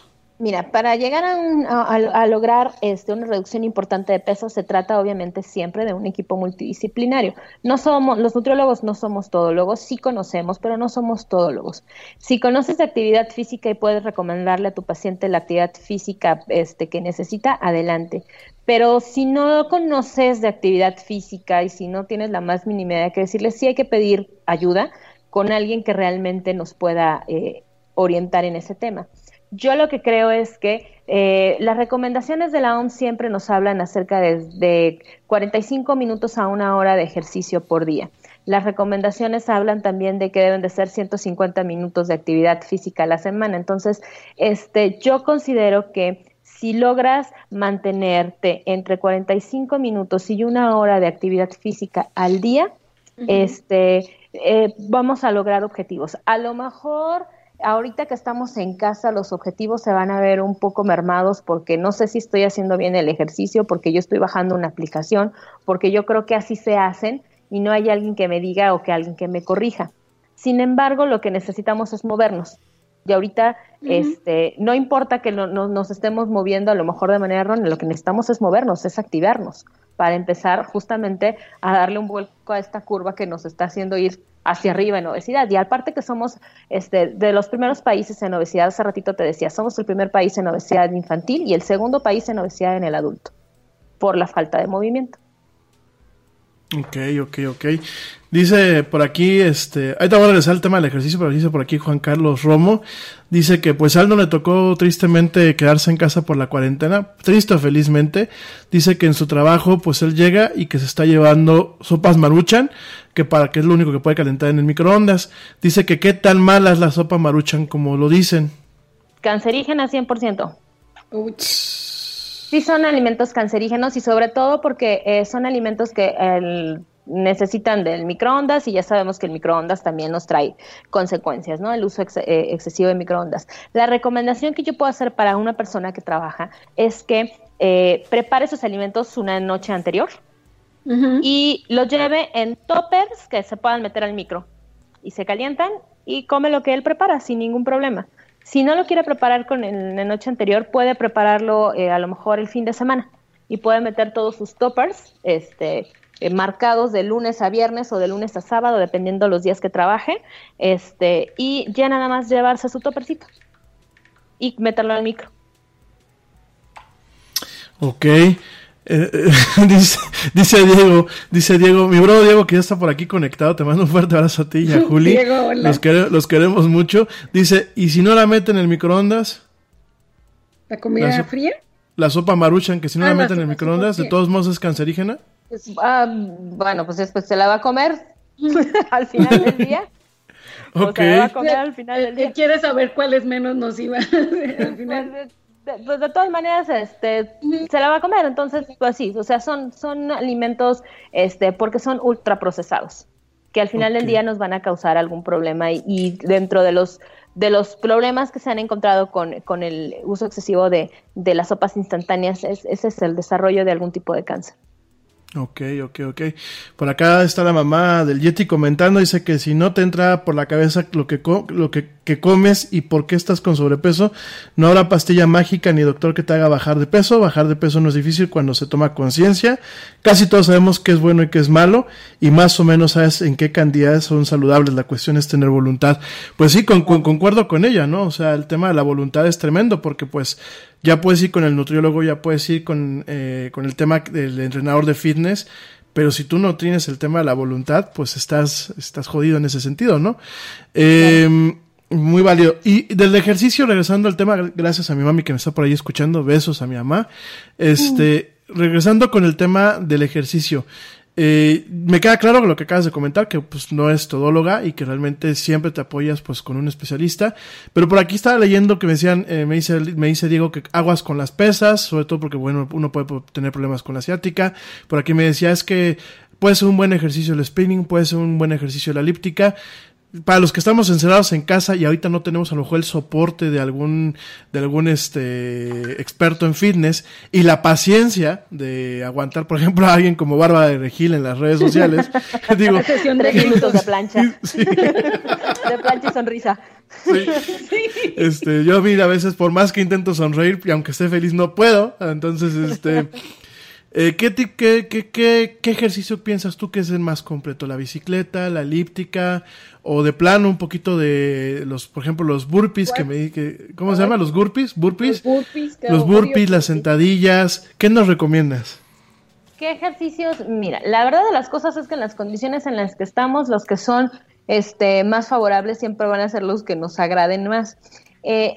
Mira, para llegar a, un- a- lograr este, una reducción importante de peso se trata obviamente siempre de un equipo multidisciplinario. No somos, los nutriólogos no somos todólogos, sí conocemos, pero no somos todólogos. Si conoces de actividad física y puedes recomendarle a tu paciente la actividad física este, que necesita, adelante. Pero si no conoces de actividad física y si no tienes la más mínima idea que decirle, sí hay que pedir ayuda con alguien que realmente nos pueda eh, orientar en ese tema. Yo lo que creo es que eh, las recomendaciones de la OMS siempre nos hablan acerca de, de 45 minutos a una hora de ejercicio por día. las recomendaciones hablan también de que deben de ser 150 minutos de actividad física a la semana. Entonces, este, yo considero que si logras mantenerte entre 45 minutos y una hora de actividad física al día, este, eh, vamos a lograr objetivos. A lo mejor ahorita que estamos en casa los objetivos se van a ver un poco mermados porque no sé si estoy haciendo bien el ejercicio, porque yo estoy bajando una aplicación, porque yo creo que así se hacen y no hay alguien que me diga o que alguien que me corrija. Sin embargo, lo que necesitamos es movernos. Y ahorita, este, no importa que no, nos estemos moviendo a lo mejor de manera errónea, lo que necesitamos es movernos, es activarnos para empezar justamente a darle un vuelco a esta curva que nos está haciendo ir hacia arriba en obesidad. Y aparte que somos este, de los primeros países en obesidad, hace ratito te decía, somos el primer país en obesidad infantil y el segundo país en obesidad en el adulto, por la falta de movimiento. Ok, ok, ok. Dice por aquí, este, ahí te voy a regresar al tema del ejercicio, pero dice por aquí Juan Carlos Romo, dice que pues a él no le tocó tristemente quedarse en casa por la cuarentena, triste o felizmente, dice que en su trabajo pues él llega y que se está llevando sopas maruchan, que para que es lo único que puede calentar en el microondas, dice que qué tan mala es la sopa maruchan como lo dicen. Cancerígena 100%. Sí son alimentos cancerígenos y sobre todo porque eh, son alimentos que necesitan del microondas y ya sabemos que el microondas también nos trae consecuencias, ¿no? El uso eh, excesivo de microondas. La recomendación que yo puedo hacer para una persona que trabaja es que eh, prepare sus alimentos una noche anterior y los lleve en toppers que se puedan meter al micro y se calientan y come lo que él prepara sin ningún problema. Si no lo quiere preparar con el, la noche anterior, puede prepararlo eh, a lo mejor el fin de semana y puede meter todos sus toppers este, eh, marcados de lunes a viernes o de lunes a sábado, dependiendo los días que trabaje, este, y ya nada más llevarse su toppercito y meterlo al micro. Ok. Eh, eh, dice, dice Diego, dice Diego, mi bro Diego que ya está por aquí conectado, te mando un fuerte abrazo a ti y a Juli. Los, queremos mucho. Dice, ¿y si no la meten en el microondas? ¿La comida fría? La sopa maruchan, que si no la ah, meten en el microondas, de todos modos es cancerígena. Pues, ah, bueno, pues después se la va a comer al final del día. Ok. se la va a comer al final del día. ¿Quieres saber cuál es menos nociva al final? Pues, pues de todas maneras este se la va a comer entonces pues sí o sea son son alimentos este porque son ultra procesados que al final del día nos van a causar algún problema y, dentro de los de los problemas que se han encontrado con, con el uso excesivo de, de las sopas instantáneas es, ese es el desarrollo de algún tipo de cáncer Ok, ok, ok. Por acá está la mamá del Yeti comentando, dice que si no te entra por la cabeza lo que, lo que, que, comes y por qué estás con sobrepeso, no habrá pastilla mágica ni doctor que te haga bajar de peso. Bajar de peso no es difícil cuando se toma conciencia. Casi todos sabemos qué es bueno y qué es malo y más o menos sabes en qué cantidades son saludables. La cuestión es tener voluntad. Pues sí, concuerdo con ella, ¿no? O sea, el tema de la voluntad es tremendo porque pues ya puedes ir con el nutriólogo, ya puedes ir con, eh, con el tema del entrenador de fitness, pero si tú no tienes el tema de la voluntad, pues estás, estás jodido en ese sentido, ¿no? Em, muy válido. Y del ejercicio, regresando al tema, gracias a mi mami que me está por ahí escuchando, besos a mi mamá. Este, regresando con el tema del ejercicio. Eh, me queda claro lo que acabas de comentar, que pues no es todóloga y que realmente siempre te apoyas pues con un especialista. Pero por aquí estaba leyendo que me decían, eh, me dice, me dice Diego que aguas con las pesas, sobre todo porque bueno, uno puede tener problemas con la ciática. Por aquí me decía es que puede ser un buen ejercicio el spinning, puede ser un buen ejercicio la elíptica para los que estamos encerrados en casa y ahorita no tenemos a lo mejor el soporte de algún de algún este experto en fitness y la paciencia de aguantar por ejemplo a alguien como Bárbara de Regil en las redes sociales digo sesión de minutos de plancha. De plancha y sonrisa. Este yo mira a veces por más que intento sonreír y aunque esté feliz no puedo. Entonces este eh, ¿qué, qué, qué, qué, ejercicio piensas tú que es el más completo? ¿La bicicleta, la elíptica o de plano un poquito de los, por ejemplo, los burpees que me que, ¿cómo se llama? ¿Los burpees? ¿Burpees? Los burpees, los burpees las sentadillas. ¿Qué nos recomiendas? ¿Qué ejercicios? Mira, la verdad de las cosas es que en las condiciones en las que estamos, los que son este, más favorables siempre van a ser los que nos agraden más. Eh,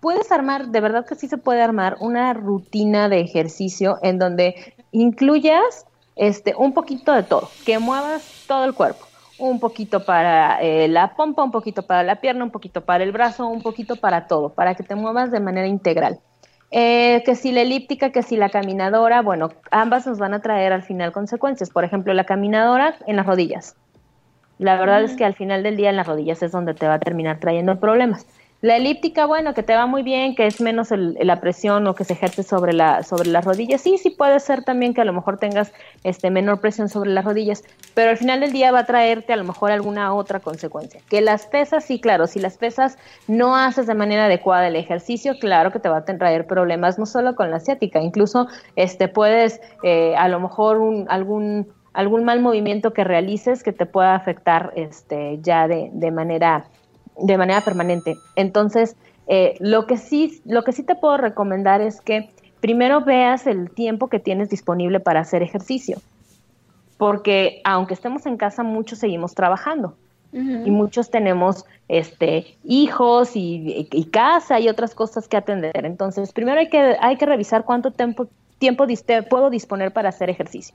puedes armar, de verdad que sí se puede armar una rutina de ejercicio en donde incluyas este, un poquito de todo, que muevas todo el cuerpo, un poquito para eh, la pompa, un poquito para la pierna, un poquito para el brazo, un poquito para todo, para que te muevas de manera integral. Eh, que si la elíptica, que si la caminadora, bueno, ambas nos van a traer al final consecuencias. Por ejemplo, la caminadora en las rodillas. La verdad es que al final del día en las rodillas es donde te va a terminar trayendo problemas. La elíptica, bueno, que te va muy bien, que es menos la presión o que se ejerce sobre, la, sobre las rodillas. Sí, sí puede ser también que a lo mejor tengas este, menor presión sobre las rodillas, pero al final del día va a traerte a lo mejor alguna otra consecuencia. Que las pesas, sí, claro, si las pesas no haces de manera adecuada el ejercicio, claro que te va a traer problemas, no solo con la ciática, incluso este, puedes eh, a lo mejor un, algún algún mal movimiento que realices que te pueda afectar este, ya de, de manera de manera permanente. Entonces, eh, lo, que sí, lo que sí te puedo recomendar es que primero veas el tiempo que tienes disponible para hacer ejercicio, porque aunque estemos en casa, muchos seguimos trabajando. Y muchos tenemos este, hijos y, casa y otras cosas que atender. Entonces, primero hay que, hay que revisar cuánto tiempo, tiempo puedo disponer para hacer ejercicio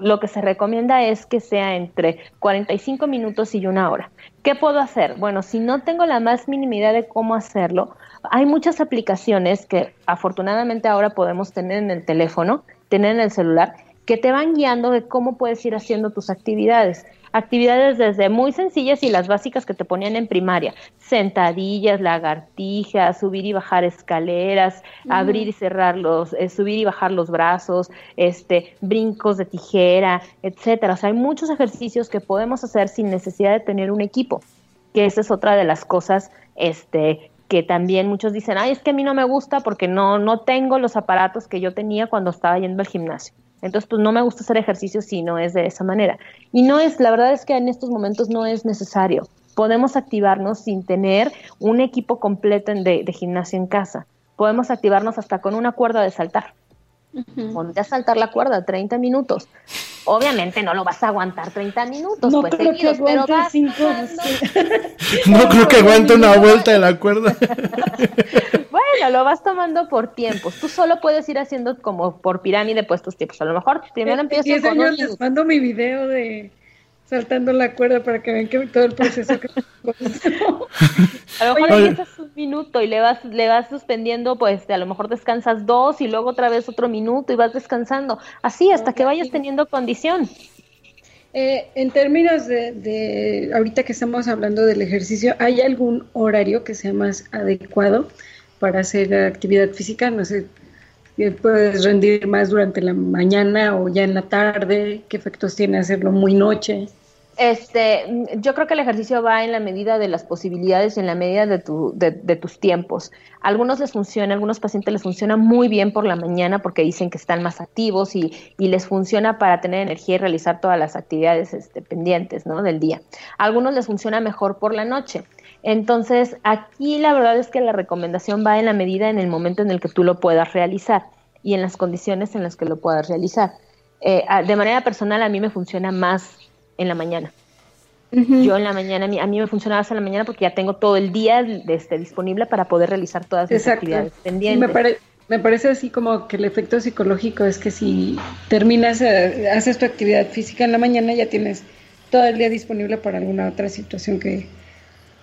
lo que se recomienda es que sea entre 45 minutos y una hora. ¿Qué puedo hacer? Bueno, si no tengo la más mínima idea de cómo hacerlo, hay muchas aplicaciones que afortunadamente ahora podemos tener en el teléfono, tener en el celular, que te van guiando de cómo puedes ir haciendo tus actividades actividades desde muy sencillas y las básicas que te ponían en primaria, sentadillas, lagartijas, subir y bajar escaleras, abrir y cerrar los, eh, subir y bajar los brazos, este, brincos de tijera, etcétera. O sea, hay muchos ejercicios que podemos hacer sin necesidad de tener un equipo, que esa es otra de las cosas, este, que también muchos dicen, ay, es que a mí no me gusta porque no, no tengo los aparatos que yo tenía cuando estaba yendo al gimnasio. Entonces, pues no me gusta hacer ejercicio si no es de esa manera. Y no es, la verdad es que en estos momentos no es necesario. Podemos activarnos sin tener un equipo completo de, de gimnasio en casa. Podemos activarnos hasta con una cuerda de saltar. Ponte a saltar la cuerda 30 minutos. Obviamente no lo vas a aguantar 30 minutos, no pues seguidos, pero vas No creo que aguante una vuelta de la cuerda. bueno, lo vas tomando por tiempos. Tú solo puedes ir haciendo como por pirámide pues tus tiempos. A lo mejor primero empiezas con años les mando mi video de saltando la cuerda para que vean que todo el proceso que a lo mejor empiezas minuto y le vas le vas suspendiendo pues a lo mejor descansas dos y luego otra vez otro minuto y vas descansando así hasta que vayas teniendo condición eh, en términos de, de, ahorita que estamos hablando del ejercicio, ¿hay algún horario que sea más adecuado para hacer actividad física? No sé, puedes rendir más durante la mañana o ya en la tarde, qué efectos tiene hacerlo muy noche. Este, yo creo que el ejercicio va en la medida de las posibilidades y en la medida de, tu, de, tus tiempos. algunos les funciona, algunos pacientes les funciona muy bien por la mañana porque dicen que están más activos y, y les funciona para tener energía y realizar todas las actividades este, pendientes del día. A algunos les funciona mejor por la noche. Entonces, aquí la verdad es que la recomendación va en la medida en el momento en el que tú lo puedas realizar y en las condiciones en las que lo puedas realizar. Eh, de manera personal, a mí me funciona más en la mañana. Yo en la mañana, a mí, me funciona más en la mañana porque ya tengo todo el día este, disponible para poder realizar todas las actividades pendientes. me, me, parece así como que el efecto psicológico es que si terminas, eh, haces tu actividad física en la mañana, ya tienes todo el día disponible para alguna otra situación que,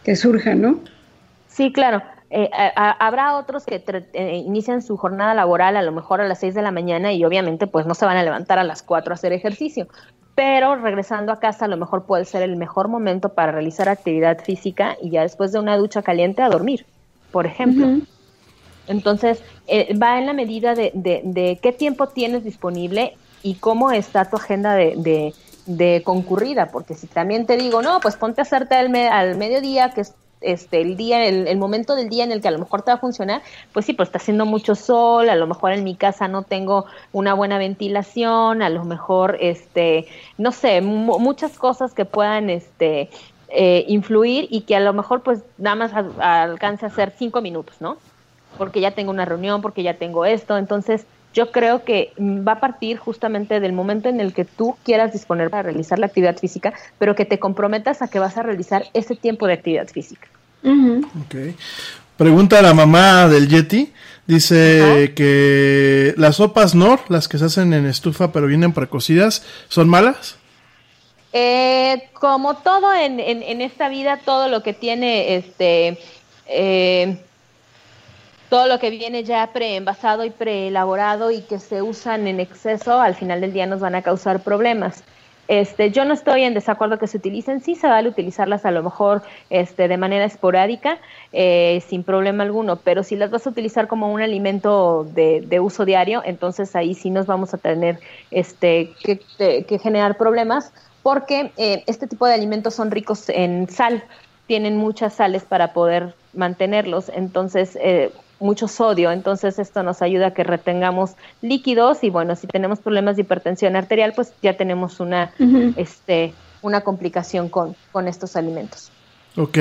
que surja, ¿no? Sí, claro. Eh, habrá otros que eh, inician su jornada laboral a lo mejor a las 6 de la mañana y obviamente pues no se van a levantar a las 4 a hacer ejercicio, pero regresando a casa a lo mejor puede ser el mejor momento para realizar actividad física y ya después de una ducha caliente a dormir, por ejemplo. Entonces, eh, va en la medida de, de, qué tiempo tienes disponible y cómo está tu agenda de, de, concurrida, porque si también te digo, no, pues ponte a hacerte al, al mediodía, que es este, el día, el, momento del día en el que a lo mejor te va a funcionar, pues sí, pues está haciendo mucho sol, a lo mejor en mi casa no tengo una buena ventilación, a lo mejor, este, no sé, muchas cosas que puedan, este, eh, influir y que a lo mejor pues nada más alcance a ser cinco minutos, ¿no? Porque ya tengo una reunión, porque ya tengo esto, entonces yo creo que va a partir justamente del momento en el que tú quieras disponer para realizar la actividad física, pero que te comprometas a que vas a realizar ese tiempo de actividad física. Pregunta a la mamá del Yeti. Dice que las sopas Nor, las que se hacen en estufa pero vienen precocidas, ¿son malas? Eh, como todo en, en, en, esta vida, todo lo que tiene, este, eh, todo lo que viene ya preenvasado y preelaborado y que se usan en exceso, al final del día nos van a causar problemas. Este, yo no estoy en desacuerdo que se utilicen, sí se vale utilizarlas a lo mejor este, de manera esporádica, eh, sin problema alguno, pero si las vas a utilizar como un alimento de, de uso diario, entonces ahí sí nos vamos a tener este, que, que generar problemas, porque eh, este tipo de alimentos son ricos en sal, tienen muchas sales para poder mantenerlos, entonces eh, mucho sodio, entonces esto nos ayuda a que retengamos líquidos y bueno, si tenemos problemas de hipertensión arterial, pues ya tenemos una, uh -huh. este, una complicación con, con estos alimentos. Ok.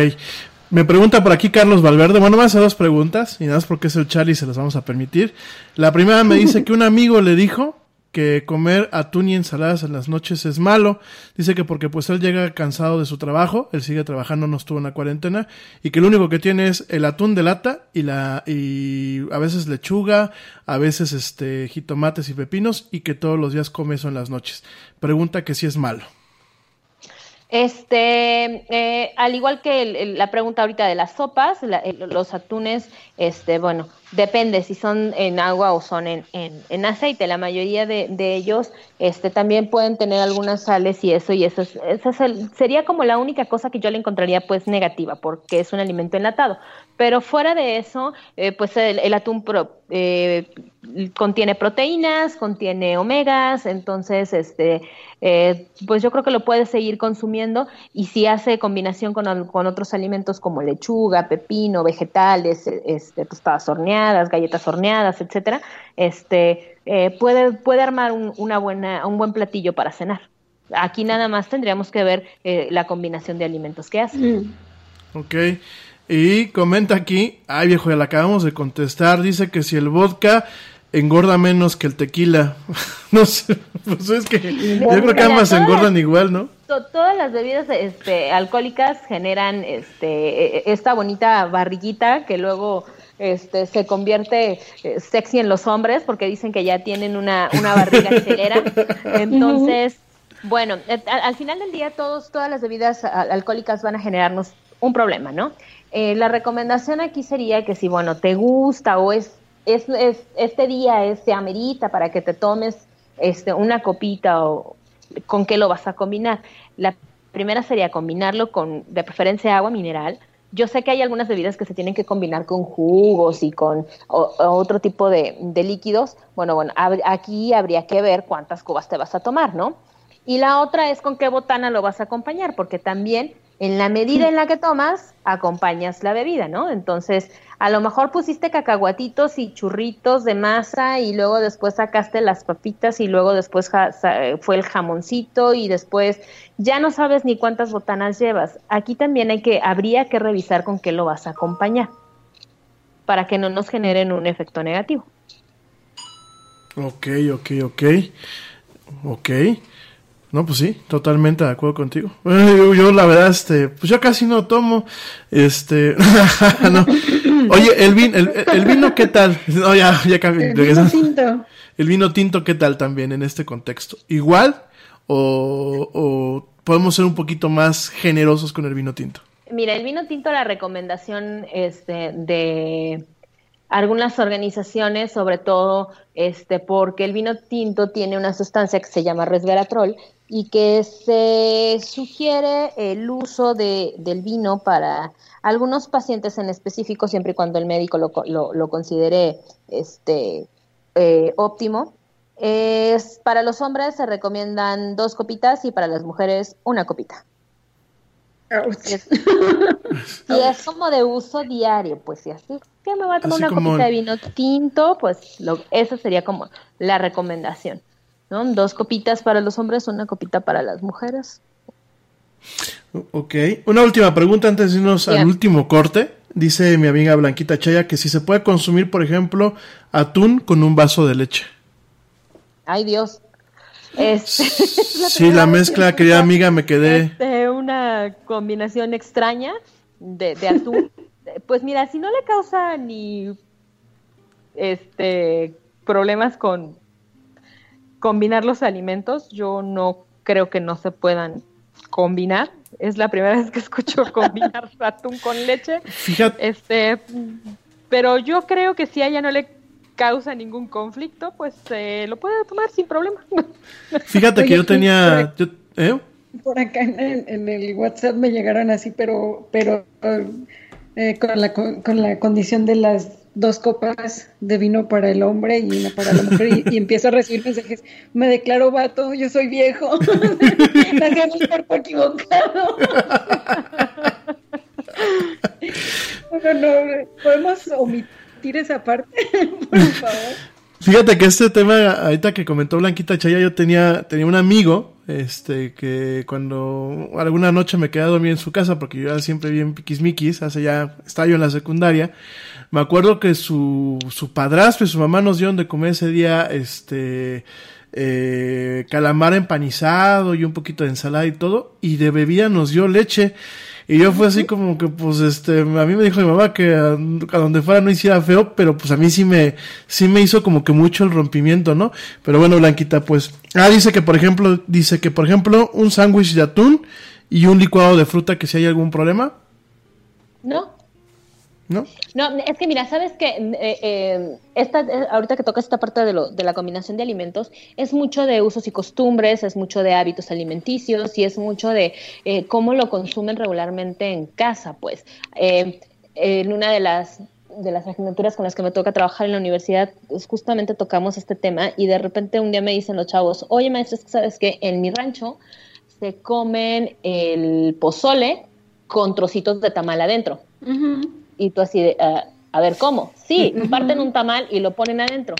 Me pregunta por aquí Carlos Valverde, bueno, me hace dos preguntas y nada más porque es el Charlie se las vamos a permitir. La primera me dice que un amigo le dijo que comer atún y ensaladas en las noches es malo. Dice que porque pues él llega cansado de su trabajo, él sigue trabajando, no estuvo en la cuarentena, y que lo único que tiene es el atún de lata y la y a veces lechuga, a veces este jitomates y pepinos, y que todos los días come eso en las noches. Pregunta que si es malo. Este, eh, al igual que el, la pregunta ahorita de las sopas, la, los atunes, este, bueno, depende si son en agua o son en, en, en aceite. La mayoría de, de, ellos, este, también pueden tener algunas sales y eso, y eso, es, eso es el, sería como la única cosa que yo le encontraría, pues, negativa, porque es un alimento enlatado. Pero fuera de eso, eh, pues el, el atún eh, contiene proteínas, contiene omegas, entonces, este, eh, pues yo creo que lo puedes seguir consumiendo y si hace combinación con, con otros alimentos como lechuga, pepino, vegetales, este, tostadas horneadas, galletas horneadas, etcétera, este, eh, puede, puede armar un, una buena, un buen platillo para cenar. Aquí nada más tendríamos que ver eh, la combinación de alimentos que hace. Mm. Ok. Y comenta aquí, ay viejo, ya la acabamos de contestar, dice que si el vodka engorda menos que el tequila. no sé, pues es que yo creo que ambas engordan igual, ¿no? To todas las bebidas este, alcohólicas generan este, esta bonita barriguita que luego este, se convierte eh, sexy en los hombres porque dicen que ya tienen una, una barriga chelera. Entonces, bueno, al, al, final del día todos, todas las bebidas alcohólicas van a generarnos un problema, ¿no? Eh, la recomendación aquí sería que si, bueno, te gusta o es, es, es este día es, se amerita para que te tomes este, una copita o con qué lo vas a combinar. La primera sería combinarlo con, de preferencia, agua mineral. Yo sé que hay algunas bebidas que se tienen que combinar con jugos y con otro tipo de, de, líquidos. Bueno, bueno, aquí habría que ver cuántas cubas te vas a tomar, ¿no? Y la otra es con qué botana lo vas a acompañar, porque también en la medida en la que tomas, acompañas la bebida, ¿no? Entonces, a lo mejor pusiste cacahuatitos y churritos de masa y luego después sacaste las papitas y luego después fue el jamoncito y después ya no sabes ni cuántas botanas llevas. Aquí también hay que, habría que revisar con qué lo vas a acompañar para que no nos generen un efecto negativo. Ok, ok, ok. Ok. No, pues sí, totalmente de acuerdo contigo. Yo, yo, la verdad, este, pues yo casi no tomo, este, no. Oye, el vino, el, el, vino, ¿qué tal? No, ya, ya cambié. El vino tinto. El vino tinto, ¿qué tal también en este contexto? ¿Igual o, o podemos ser un poquito más generosos con el vino tinto? Mira, el vino tinto, la recomendación este, de algunas organizaciones, sobre todo este, porque el vino tinto tiene una sustancia que se llama resveratrol y que se sugiere el uso de, del vino para algunos pacientes en específico, siempre y cuando el médico lo, lo, lo considere este, eh, óptimo. Es, para los hombres se recomiendan dos copitas y para las mujeres una copita. Es, y es como de uso diario, pues si así que me voy a tomar así una copita de vino tinto, pues lo, esa sería como la recomendación. ¿no? Dos copitas para los hombres, una copita para las mujeres. Ok, una última pregunta antes de irnos al último corte. Dice mi amiga Blanquita Chaya que si se puede consumir, por ejemplo, atún con un vaso de leche. Ay Dios. Este, sí, la mezcla, querida amiga, me quedé. Este, una combinación extraña de, de atún. pues mira, si no le causa ni este, problemas con combinar los alimentos. Yo no creo que no se puedan combinar. Es la primera vez que escucho combinar atún con leche. Fíjate. Este, pero yo creo que si a ella no le causa ningún conflicto, pues eh, lo puede tomar sin problema. Fíjate que yo tenía... yo- ¿eh? Por acá en el, en el WhatsApp me llegaron así, pero, pero eh, con, la, con, con la condición de las dos copas de vino para el hombre y una para la mujer y, y empiezo a recibir mensajes. Me declaro vato, yo soy viejo. Nací en el cuerpo equivocado. no, no, podemos omitir esa parte, por favor. Fíjate que este tema, ahorita que comentó Blanquita Chaya, yo tenía, tenía un amigo, este, que cuando alguna noche me quedé a dormir en su casa, porque yo era siempre bien piquismiquis, hace ya, estaba yo en la secundaria, me acuerdo que su, su padrastro y su mamá nos dieron de comer ese día, este, eh, calamar empanizado y un poquito de ensalada y todo, y de bebida nos dio leche. Y yo fue así como que, pues, este, a mí me dijo mi mamá que a, donde fuera no hiciera feo, pero pues a mí sí me, sí me hizo como que mucho el rompimiento, ¿no? Pero bueno, Blanquita, pues, ah, dice que por ejemplo, dice que por ejemplo, un sándwich de atún y un licuado de fruta, que si hay algún problema, ¿No? ¿No? No, es que mira, sabes que eh, eh, esta, eh, ahorita que toca esta parte de, lo, de la combinación de alimentos, es mucho de usos y costumbres, es mucho de hábitos alimenticios y es mucho de eh, cómo lo consumen regularmente en casa, pues. Eh, en una de las de las asignaturas con las que me toca trabajar en la universidad, pues justamente tocamos este tema y de repente un día me dicen los chavos, oye maestro, es que sabes que en mi rancho se comen el pozole con trocitos de tamal adentro. Y tú así de, "Ah, a ver, ¿cómo? Sí, parten un tamal y lo ponen adentro.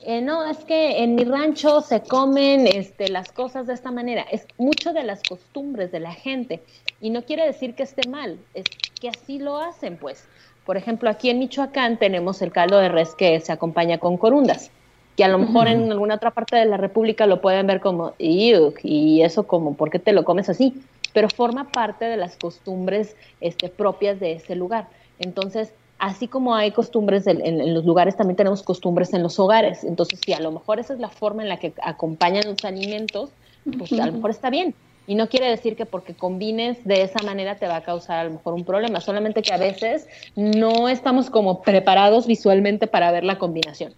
Eh, no, es que en mi rancho se comen este, las cosas de esta manera. Es mucho de las costumbres de la gente. Y no quiere decir que esté mal, es que así lo hacen, pues. Por ejemplo, aquí en Michoacán tenemos el caldo de res que se acompaña con corundas, que a lo mejor en alguna otra parte de la República lo pueden ver como, y eso como, ¿por qué te lo comes así? Pero forma parte de las costumbres este, propias de ese lugar. Entonces, así como hay costumbres en, los lugares, también tenemos costumbres en los hogares. Entonces, si a lo mejor esa es la forma en la que acompañan los alimentos, pues a lo mejor está bien. Y no quiere decir que porque combines de esa manera te va a causar a lo mejor un problema, solamente que a veces no estamos como preparados visualmente para ver la combinación.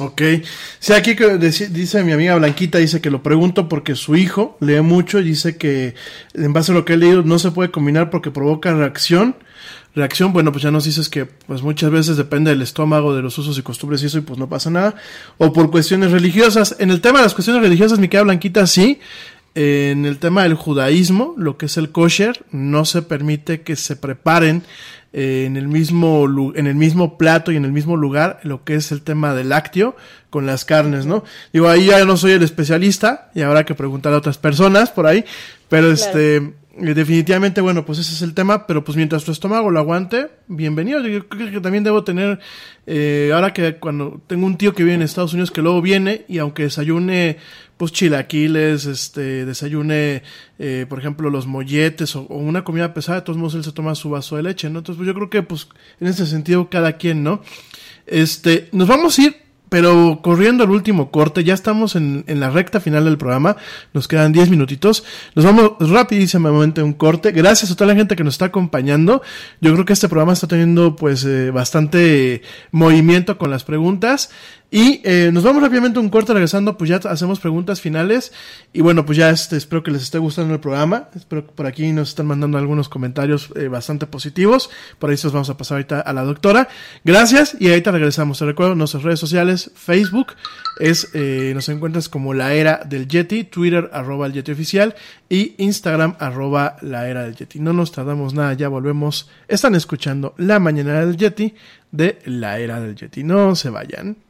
Ok. Sí, aquí dice mi amiga Blanquita, dice que lo pregunto porque su hijo lee mucho y dice que en base a lo que he leído no se puede combinar porque provoca reacción. Reacción, bueno, pues ya nos dices que pues muchas veces depende del estómago, de los usos y costumbres y eso y pues no pasa nada. O por cuestiones religiosas. En el tema de las cuestiones religiosas, mi querida Blanquita, sí. En el tema del judaísmo, lo que es el kosher, no se permite que se preparen eh, en el mismo en el mismo plato y en el mismo lugar lo que es el tema del lácteo con las carnes, ¿no? Digo, ahí ya no soy el especialista y habrá que preguntar a otras personas por ahí, pero este definitivamente bueno, pues ese es el tema, pero pues mientras tu estómago lo aguante, bienvenido. Yo creo que también debo tener eh, ahora que cuando tengo un tío que vive en Estados Unidos que luego viene y aunque desayune pues chilaquiles, este, desayune, eh, por ejemplo, los molletes o, o una comida pesada, de todos modos él se toma su vaso de leche, ¿no? Entonces, pues yo creo que, pues, en ese sentido, cada quien, ¿no? Este, nos vamos a ir, pero corriendo al último corte, ya estamos en, en la recta final del programa, nos quedan 10 minutitos, nos vamos rapidísimamente a un corte, gracias a toda la gente que nos está acompañando, yo creo que este programa está teniendo, pues, eh, bastante movimiento con las preguntas, y eh, nos vamos rápidamente un corte regresando, pues ya hacemos preguntas finales. Y bueno, pues ya este, espero que les esté gustando el programa. Espero que por aquí nos están mandando algunos comentarios eh, bastante positivos. Por ahí se los vamos a pasar ahorita a la doctora. Gracias y ahorita regresamos. Te recuerdo nuestras redes sociales, Facebook es, eh, nos encuentras como la era del Yeti, Twitter arroba el Yeti oficial y Instagram arroba la era del Yeti. No nos tardamos nada, ya volvemos. Están escuchando la mañana del Yeti de la era del Yeti. No se vayan.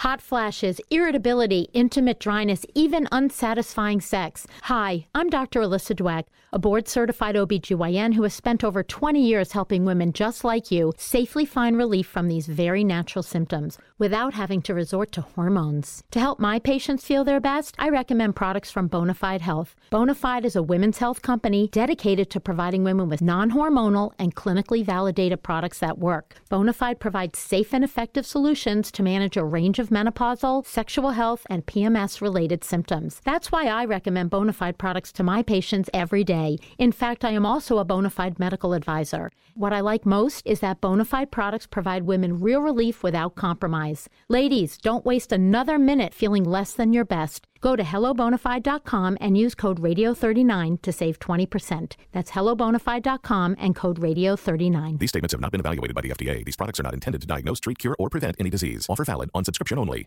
Hot flashes, irritability, intimate dryness, even unsatisfying sex. Hi, I'm Dr. Alyssa Dweck, a board certified OBGYN who has spent over 20 years helping women just like you safely find relief from these very natural symptoms without having to resort to hormones. To help my patients feel their best, I recommend products from Bonafide Health. Bonafide is a women's health company dedicated to providing women with non hormonal and clinically validated products that work. Bonafide provides safe and effective solutions to manage a range of menopausal, sexual health, and PMS related symptoms. That's why I recommend Bonafide products to my patients every day. In fact, I am also a Bonafide medical advisor. What I like most is that Bonafide products provide women real relief without compromise. Ladies, don't waste another minute feeling less than your best. Go to hellobonafide.com and use code radio39 to save 20%. That's hellobonafide.com and code radio39. These statements have not been evaluated by the FDA. These products are not intended to diagnose, treat, cure, or prevent any disease. Offer valid on subscription only.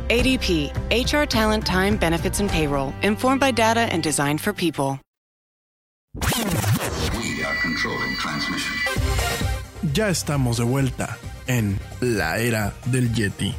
ADP, HR talent, time, benefits, and payroll, informed by data and designed for people. We are controlling transmission. Ya estamos de vuelta en la era del Yeti.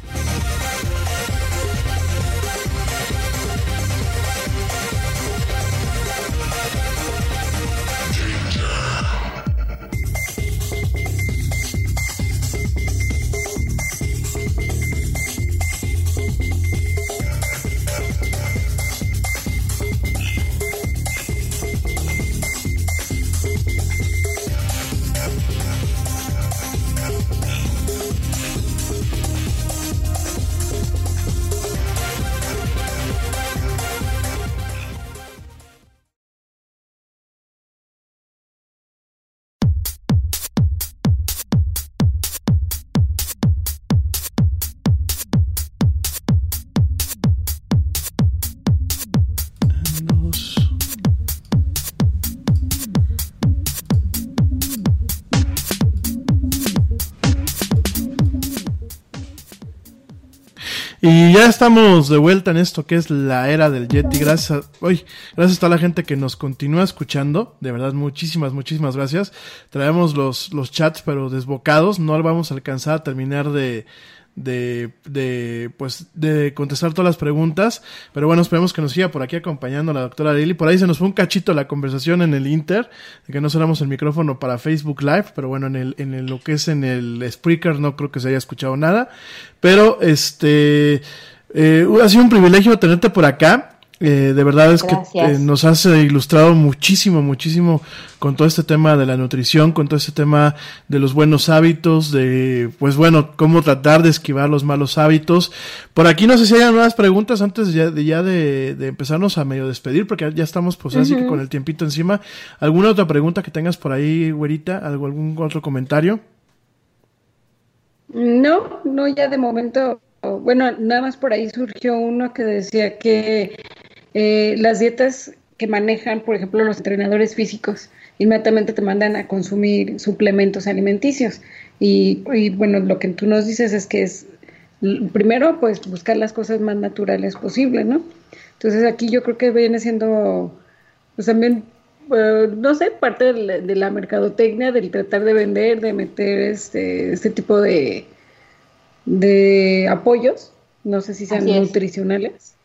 Ya estamos de vuelta en esto que es la era del Yeti. Gracias a, uy, gracias a toda la gente que nos continúa escuchando. De verdad, muchísimas, muchísimas gracias. Traemos los, los chats, pero desbocados. No vamos a alcanzar a terminar de, de, de, pues, de contestar todas las preguntas. Pero bueno, esperemos que nos siga por aquí acompañando la doctora Lili. Por ahí se nos fue un cachito la conversación en el Inter, de que no cerramos el micrófono para Facebook Live, pero bueno, en el, en el, lo que es en el Spreaker no creo que se haya escuchado nada. Pero este, eh, ha sido un privilegio tenerte por acá. Eh, de verdad es Gracias. que eh, nos has eh, ilustrado muchísimo, muchísimo con todo este tema de la nutrición, con todo este tema de los buenos hábitos, de, pues bueno, cómo tratar de esquivar los malos hábitos. Por aquí no sé si hay nuevas preguntas antes ya de, ya de, de empezarnos a medio despedir, porque ya estamos pues así que con el tiempito encima. ¿Alguna otra pregunta que tengas por ahí, güerita? ¿Algo, ¿Algún otro comentario? No, no, ya de momento, bueno, nada más por ahí surgió uno que decía que eh, las dietas que manejan, por ejemplo, los entrenadores físicos, inmediatamente te mandan a consumir suplementos alimenticios. Y, bueno, lo que tú nos dices es que es, primero, pues buscar las cosas más naturales posible, ¿no? Entonces aquí yo creo que viene siendo, pues también, eh, no sé, parte de la, de la mercadotecnia, del tratar de vender, de meter este, este tipo de, de apoyos, no sé si sean nutricionales.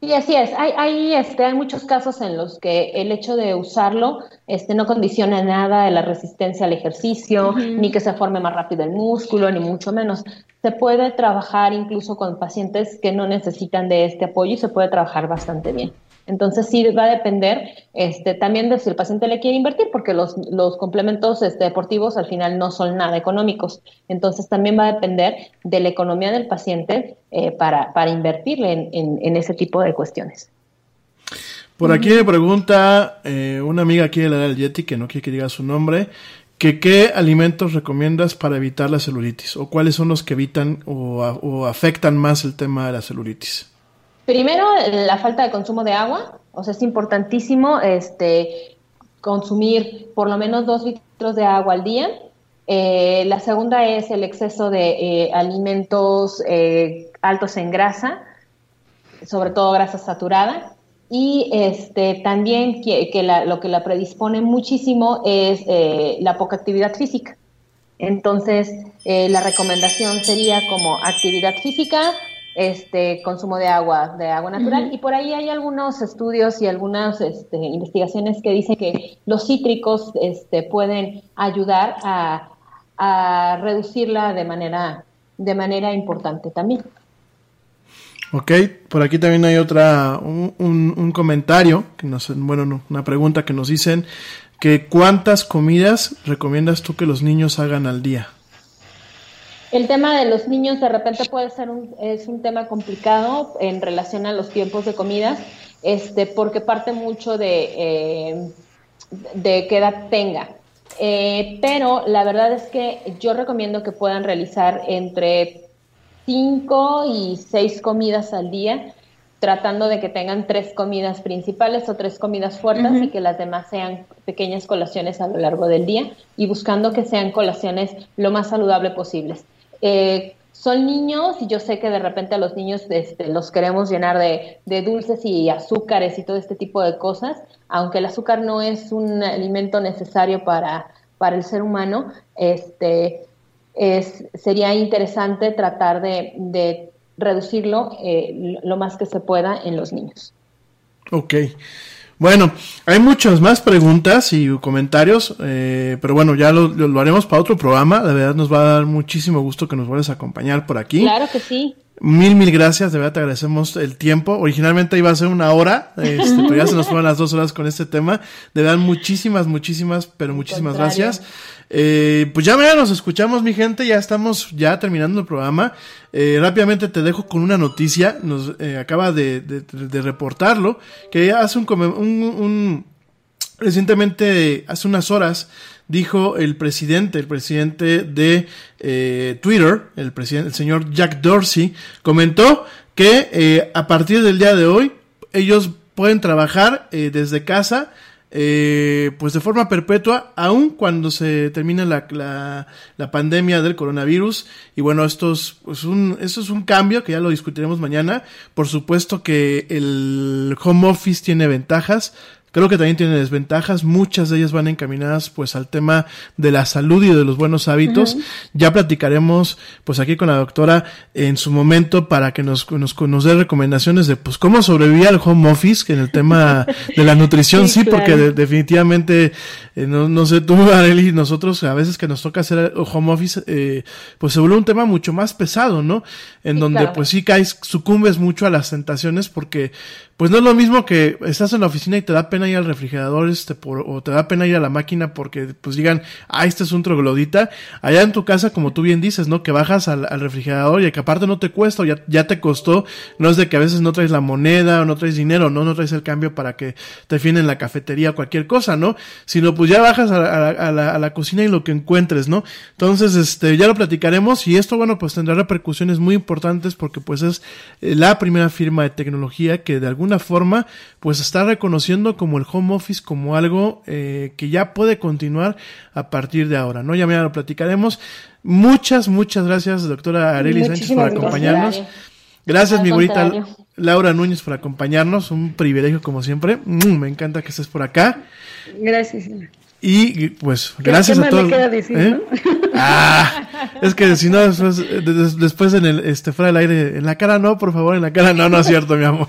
Sí, así es. Hay, hay, este, hay muchos casos en los que el hecho de usarlo este, no condiciona nada de la resistencia al ejercicio, ni que se forme más rápido el músculo, ni mucho menos. Se puede trabajar incluso con pacientes que no necesitan de este apoyo y se puede trabajar bastante bien. Entonces sí va a depender este, también de si el paciente le quiere invertir, porque los, los complementos este, deportivos al final no son nada económicos. Entonces también va a depender de la economía del paciente eh, para, para invertirle en, en- en ese tipo de cuestiones. Por aquí me pregunta eh, una amiga aquí de la del Yeti, que no quiere que diga su nombre, que qué alimentos recomiendas para evitar la celulitis o cuáles son los que evitan o afectan más el tema de la celulitis. Primero, la falta de consumo de agua, O sea, es importantísimo este, consumir por lo menos dos litros de agua al día. Eh, la segunda es el exceso de eh, alimentos eh, altos en grasa, sobre todo grasa saturada. Y este, también que, lo que la predispone muchísimo es la poca actividad física. Entonces, la recomendación sería como actividad física, este consumo de agua, de agua natural. Y por ahí hay algunos estudios y algunas este, investigaciones que dicen que los cítricos este, pueden ayudar a, reducirla de manera, de manera importante también. Ok, por aquí también hay otra, un, un, comentario, que nos, bueno, una pregunta que nos dicen que cuántas comidas recomiendas tú que los niños hagan al día. El tema de los niños de repente puede ser un, es un tema complicado en relación a los tiempos de comidas, este, porque parte mucho de, eh, de qué edad tenga. Eh, pero la verdad es que yo recomiendo que puedan realizar entre 5 y 6 comidas al día, tratando de que tengan tres comidas principales o tres comidas fuertes y que las demás sean pequeñas colaciones a lo largo del día y buscando que sean colaciones lo más saludable posibles. Eh, son niños y yo sé que de repente a los niños este, los queremos llenar de, dulces y azúcares y todo este tipo de cosas, aunque el azúcar no es un alimento necesario para, para el ser humano, este, es, sería interesante tratar de, reducirlo eh, lo más que se pueda en los niños. Ok. Bueno, hay muchas más preguntas y comentarios, eh, pero bueno, ya lo, haremos para otro programa. De verdad nos va a dar muchísimo gusto que nos vuelvas a acompañar por aquí. Claro que sí. Mil, mil gracias, de verdad te agradecemos el tiempo. Originalmente iba a ser una hora, este, pero ya se nos fueron las dos horas con este tema. De verdad, muchísimas, muchísimas, pero muchísimas gracias. Eh, pues ya mañana nos escuchamos, mi gente. Ya estamos ya terminando el programa. Eh, rápidamente te dejo con una noticia. Nos eh, acaba de, de, reportarlo. Que hace un, un, recientemente, hace unas horas, dijo el presidente, el presidente de eh, Twitter, el presidente, el señor Jack Dorsey, comentó que eh, a partir del día de hoy ellos pueden trabajar eh, desde casa eh, pues de forma perpetua, aun cuando se termine la, la, la pandemia del coronavirus. Y bueno, esto es, pues un, esto es un cambio que ya lo discutiremos mañana. Por supuesto que el home office tiene ventajas, Creo que también tiene desventajas, muchas de ellas van encaminadas pues al tema de la salud y de los buenos hábitos. Ya platicaremos pues aquí con la doctora en su momento para que nos, nos, nos dé recomendaciones de pues cómo sobrevivir al home office, que en el tema de la nutrición sí, porque definitivamente, eh, no, no sé tú, Arely, nosotros a veces que nos toca hacer home office, eh, pues se vuelve un tema mucho más pesado, ¿no? En donde pues sí caes, sucumbes mucho a las tentaciones porque pues no es lo mismo que estás en la oficina y te da pena ir al refrigerador este por, o te da pena ir a la máquina porque pues digan, ah, este es un troglodita. Allá en tu casa, como tú bien dices, ¿no? Que bajas al, refrigerador y que aparte no te cuesta o ya, ya te costó. No es de que a veces no traes la moneda o no traes dinero, ¿no? No traes el cambio para que te finen en la cafetería o cualquier cosa, ¿no? Sino pues ya bajas a, la, a la cocina y lo que encuentres, ¿no? Entonces, este, ya lo platicaremos y esto, bueno, pues tendrá repercusiones muy importantes porque pues es eh, la primera firma de tecnología que de algún una forma, pues está reconociendo como el home office como algo eh, que ya puede continuar a partir de ahora, ¿no? Ya mañana lo platicaremos. Muchas, muchas gracias, doctora Arely Sánchez, por acompañarnos. Gracias, mi bonita Laura Núñez, por acompañarnos. Un privilegio, como siempre. Mm, me encanta que estés por acá. Gracias. Y pues, gracias a todos. ¿Eh? Ah, es que si no, después, después en el, este, fuera del aire, en la cara no, por favor, en la cara no, no es cierto, mi amor.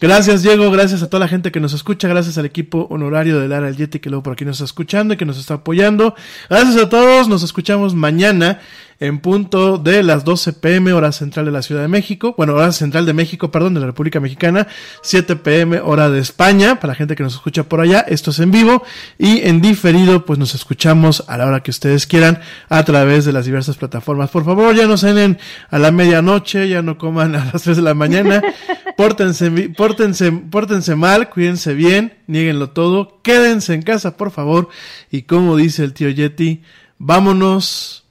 Gracias Diego, gracias a toda la gente que nos escucha, gracias al equipo honorario de Lara El Yeti que luego por aquí nos está escuchando y que nos está apoyando. Gracias a todos, nos escuchamos mañana en punto de las 12 pm hora central de la Ciudad de México, bueno, hora central de México, perdón, de la República Mexicana, 7 pm hora de España, para la gente que nos escucha por allá, esto es en vivo y en diferido pues nos escuchamos a la hora que ustedes quieran a través de las diversas plataformas. Por favor, ya no cenen a la medianoche, ya no coman a las 3 de la mañana, pórtense, pórtense, pórtense mal, cuídense bien, nieguenlo todo, quédense en casa, por favor, y como dice el tío Yeti, vámonos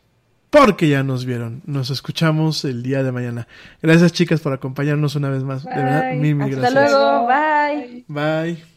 porque ya nos vieron. Nos escuchamos el día de mañana. Gracias chicas por acompañarnos una vez más. De verdad, mil, mil Hasta gracias. luego. Bye. Bye.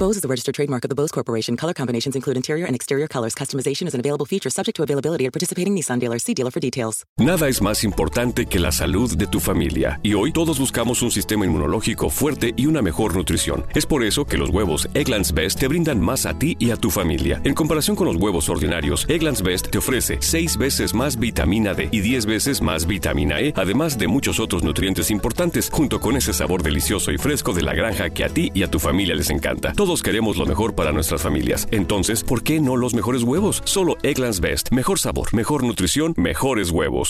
Bose is the registered trademark of the Bose Corporation. Color combinations include interior and exterior colors. Customization is an available feature subject to availability at participating Nissan dealers. See dealer for details. Nada es más importante que la salud de tu familia. Y hoy todos buscamos un sistema inmunológico fuerte y una mejor nutrición. Es por eso que los huevos Egglands Best te brindan más a ti y a tu familia. En comparación con los huevos ordinarios, Egglands Best te ofrece 6 veces más vitamina D y 10 veces más vitamina E, además de muchos otros nutrientes importantes, junto con ese sabor delicioso y fresco de la granja que a ti y a tu familia les encanta. Todos queremos lo mejor para nuestras familias. Entonces, ¿por qué no los mejores huevos? Solo Egglands Best. Mejor sabor, mejor nutrición, mejores huevos.